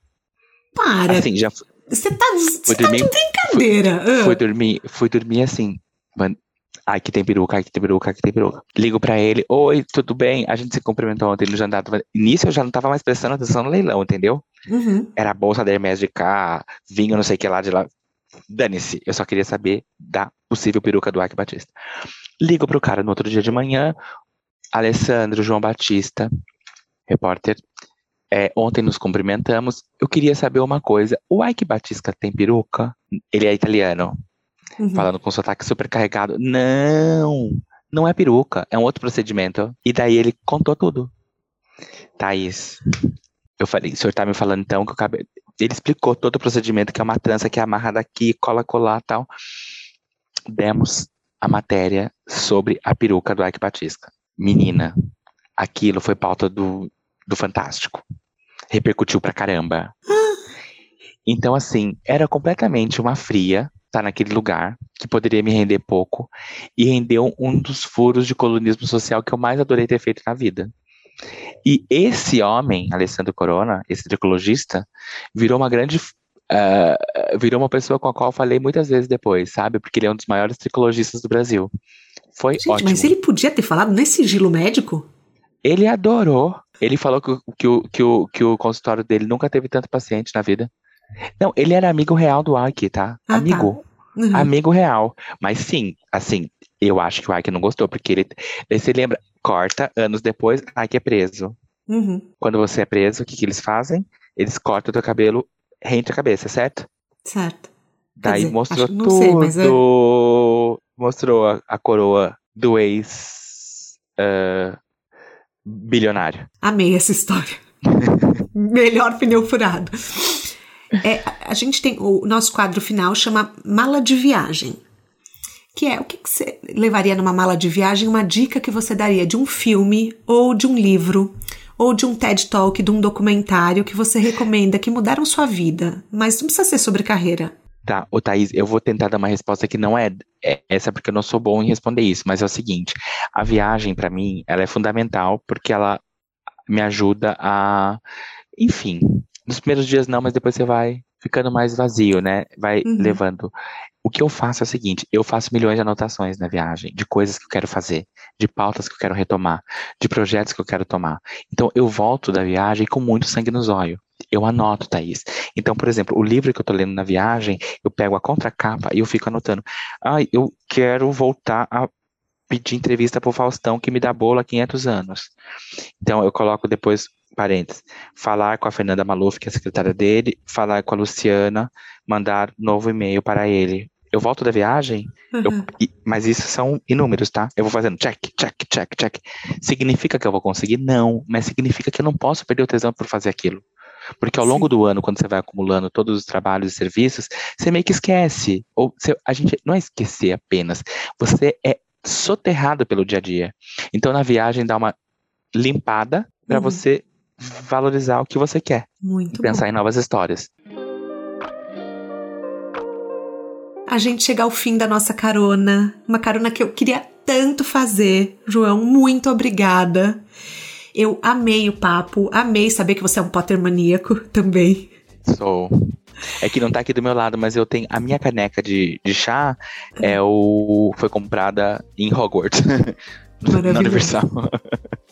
[SPEAKER 2] Para,
[SPEAKER 3] Assim, já
[SPEAKER 2] você tá,
[SPEAKER 3] fui
[SPEAKER 2] tá
[SPEAKER 3] dormir,
[SPEAKER 2] de brincadeira. Ah.
[SPEAKER 3] fui dormir, fui dormir assim. Ai que tem peruca, ai que tem peruca, ai que tem peruca. Ligo pra ele, oi, tudo bem? A gente se cumprimentou ontem no jantar. Nisso eu já não tava mais prestando atenção no leilão, entendeu?
[SPEAKER 2] Uhum.
[SPEAKER 3] Era a bolsa da Hermes de cá, vinho não sei o que lá de lá. Dane-se, eu só queria saber da possível peruca do Ike Batista. Ligo pro cara no outro dia de manhã, Alessandro João Batista, repórter. É, ontem nos cumprimentamos. Eu queria saber uma coisa. O Ike Batista tem peruca? Ele é italiano,
[SPEAKER 2] Uhum.
[SPEAKER 3] falando com sotaque super carregado. Não, não é peruca, é um outro procedimento. E daí ele contou tudo. Thaís, eu falei, o senhor tá me falando então que o cabelo. Ele explicou todo o procedimento, que é uma trança que amarra daqui, cola, colar tal. Demos a matéria sobre a peruca do Ike Batista. Menina, aquilo foi pauta do, do Fantástico. Repercutiu pra caramba. Então, assim, era completamente uma fria estar naquele lugar, que poderia me render pouco, e rendeu um dos furos de colunismo social que eu mais adorei ter feito na vida. E esse homem, Alessandro Corona, esse tricologista, virou uma grande uh, virou uma pessoa com a qual eu falei muitas vezes depois, sabe? Porque ele é um dos maiores tricologistas do Brasil. Foi
[SPEAKER 2] Gente,
[SPEAKER 3] ótimo.
[SPEAKER 2] mas ele podia ter falado nesse sigilo médico?
[SPEAKER 3] Ele adorou. Ele falou que, que, o, que, o, que o consultório dele nunca teve tanto paciente na vida. Não, ele era amigo real do Ike, tá?
[SPEAKER 2] Ah,
[SPEAKER 3] amigo.
[SPEAKER 2] tá. Uhum.
[SPEAKER 3] Amigo real. Mas sim, assim, eu acho que o Ike não gostou, porque ele. Daí você lembra, corta, anos depois, Ike é preso.
[SPEAKER 2] Uhum.
[SPEAKER 3] Quando você é preso, o que, que eles fazem? Eles cortam o teu cabelo rente a cabeça, certo?
[SPEAKER 2] Certo.
[SPEAKER 3] Daí
[SPEAKER 2] dizer,
[SPEAKER 3] mostrou
[SPEAKER 2] não
[SPEAKER 3] tudo.
[SPEAKER 2] sei, é-
[SPEAKER 3] Mostrou a, a coroa do ex ah, bilionário.
[SPEAKER 2] Amei essa história. Melhor pneu furado. É, a- a gente tem o nosso quadro final chama mala de viagem. Que é o que, que você levaria numa mala de viagem? Uma dica que você daria de um filme ou de um livro ou de um TED Talk, de um documentário que você recomenda que mudaram sua vida, mas não precisa ser sobre carreira.
[SPEAKER 3] Tá, ô Thaís, eu vou tentar dar uma resposta que não é, é essa porque eu não sou bom em responder isso, mas é o seguinte, a viagem pra mim, ela é fundamental porque ela me ajuda a, enfim, nos primeiros dias não, mas depois você vai ficando mais vazio, né? Vai
[SPEAKER 2] Uhum.
[SPEAKER 3] levando. O que eu faço é o seguinte, eu faço milhões de anotações na viagem, de coisas que eu quero fazer, de pautas que eu quero retomar, de projetos que eu quero tomar. Então eu volto da viagem com muito sangue nos olhos. Eu anoto, Thaís. Então, por exemplo, o livro que eu tô lendo na viagem, eu pego a contracapa e eu fico anotando. Ah, eu quero voltar a pedir entrevista pro Faustão que me dá bolo há 500 anos. Então, eu coloco depois, parênteses, falar com a Fernanda Maluf, que é a secretária dele, falar com a Luciana, mandar novo e-mail para ele. Eu volto da viagem, eu-
[SPEAKER 2] Uhum.
[SPEAKER 3] e- mas isso são inúmeros, tá? Eu vou fazendo check, check, check, check. Significa que eu vou conseguir? Não, mas significa que eu não posso perder o tesão por fazer aquilo. Porque ao
[SPEAKER 2] Sim.
[SPEAKER 3] longo do ano, quando você vai acumulando todos os trabalhos e serviços, você meio que esquece. Ou você- a gente não é esquecer apenas, você é soterrado pelo dia a dia. Então na viagem dá uma limpada para
[SPEAKER 2] Uhum.
[SPEAKER 3] você valorizar o que você quer,
[SPEAKER 2] Muito
[SPEAKER 3] pensar
[SPEAKER 2] bom.
[SPEAKER 3] em novas histórias.
[SPEAKER 2] A gente chega ao fim da nossa carona. Uma carona que eu queria tanto fazer. João, muito obrigada. Eu amei o papo, amei saber que você é um Potter maníaco também.
[SPEAKER 3] Sou. É que não tá aqui do meu lado, mas eu tenho. A minha caneca de, de chá é o. Foi comprada em Hogwarts. na
[SPEAKER 2] Maravilhoso.
[SPEAKER 3] Universal.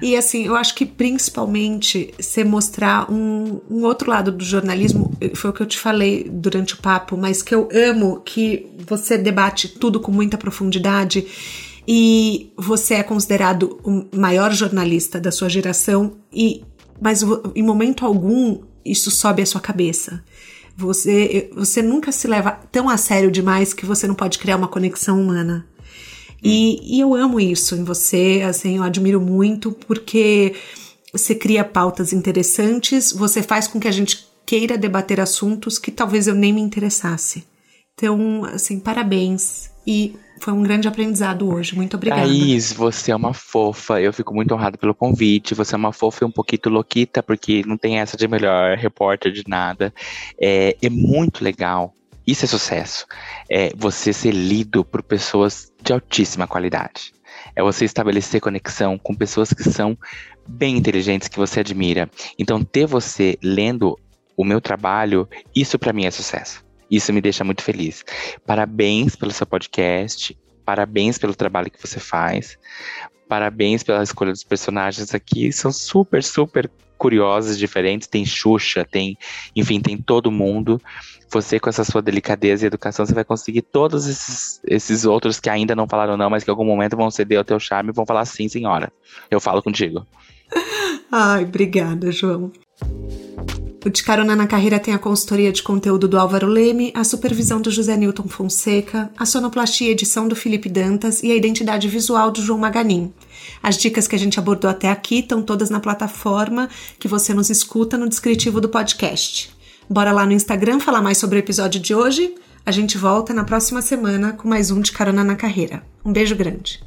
[SPEAKER 2] E assim, eu acho que principalmente você mostrar um, um outro lado do jornalismo, foi o que eu te falei durante o papo, mas que eu amo que você debate tudo com muita profundidade e você é considerado o maior jornalista da sua geração e mas em momento algum isso sobe a sua cabeça. Você, você nunca se leva tão a sério demais que você não pode criar uma conexão humana. E, e eu amo isso em você, assim, eu admiro muito, porque você cria pautas interessantes, você faz com que a gente queira debater assuntos que talvez eu nem me interessasse. Então, assim, parabéns. E foi um grande aprendizado hoje. Muito obrigada.
[SPEAKER 3] Thaís, você é uma fofa. Eu fico muito honrado pelo convite. Você é uma fofa e um pouquinho louquita, porque não tem essa de melhor repórter de nada. É, é muito legal. Isso é sucesso. É você ser lido por pessoas de altíssima qualidade. É você estabelecer conexão com pessoas que são bem inteligentes, que você admira. Então, ter você lendo o meu trabalho, isso pra mim é sucesso. Isso me deixa muito feliz. Parabéns pelo seu podcast. Parabéns pelo trabalho que você faz. Parabéns pela escolha dos personagens aqui. São super, super curiosos, diferentes. Tem Xuxa, tem, enfim, tem todo mundo. Você, com essa sua delicadeza e educação, você vai conseguir todos esses, esses outros que ainda não falaram não, mas que em algum momento vão ceder ao teu charme e vão falar sim, senhora. Eu falo contigo.
[SPEAKER 2] Ai, obrigada, João. O De Carona na Carreira tem a consultoria de conteúdo do Álvaro Leme, a supervisão do José Newton Fonseca, a sonoplastia e edição do Felipe Dantas e a identidade visual do João Maganin. As dicas que a gente abordou até aqui estão todas na plataforma que você nos escuta no descritivo do podcast. Bora lá no Instagram falar mais sobre o episódio de hoje? A gente volta na próxima semana com mais um De Carona na Carreira. Um beijo grande.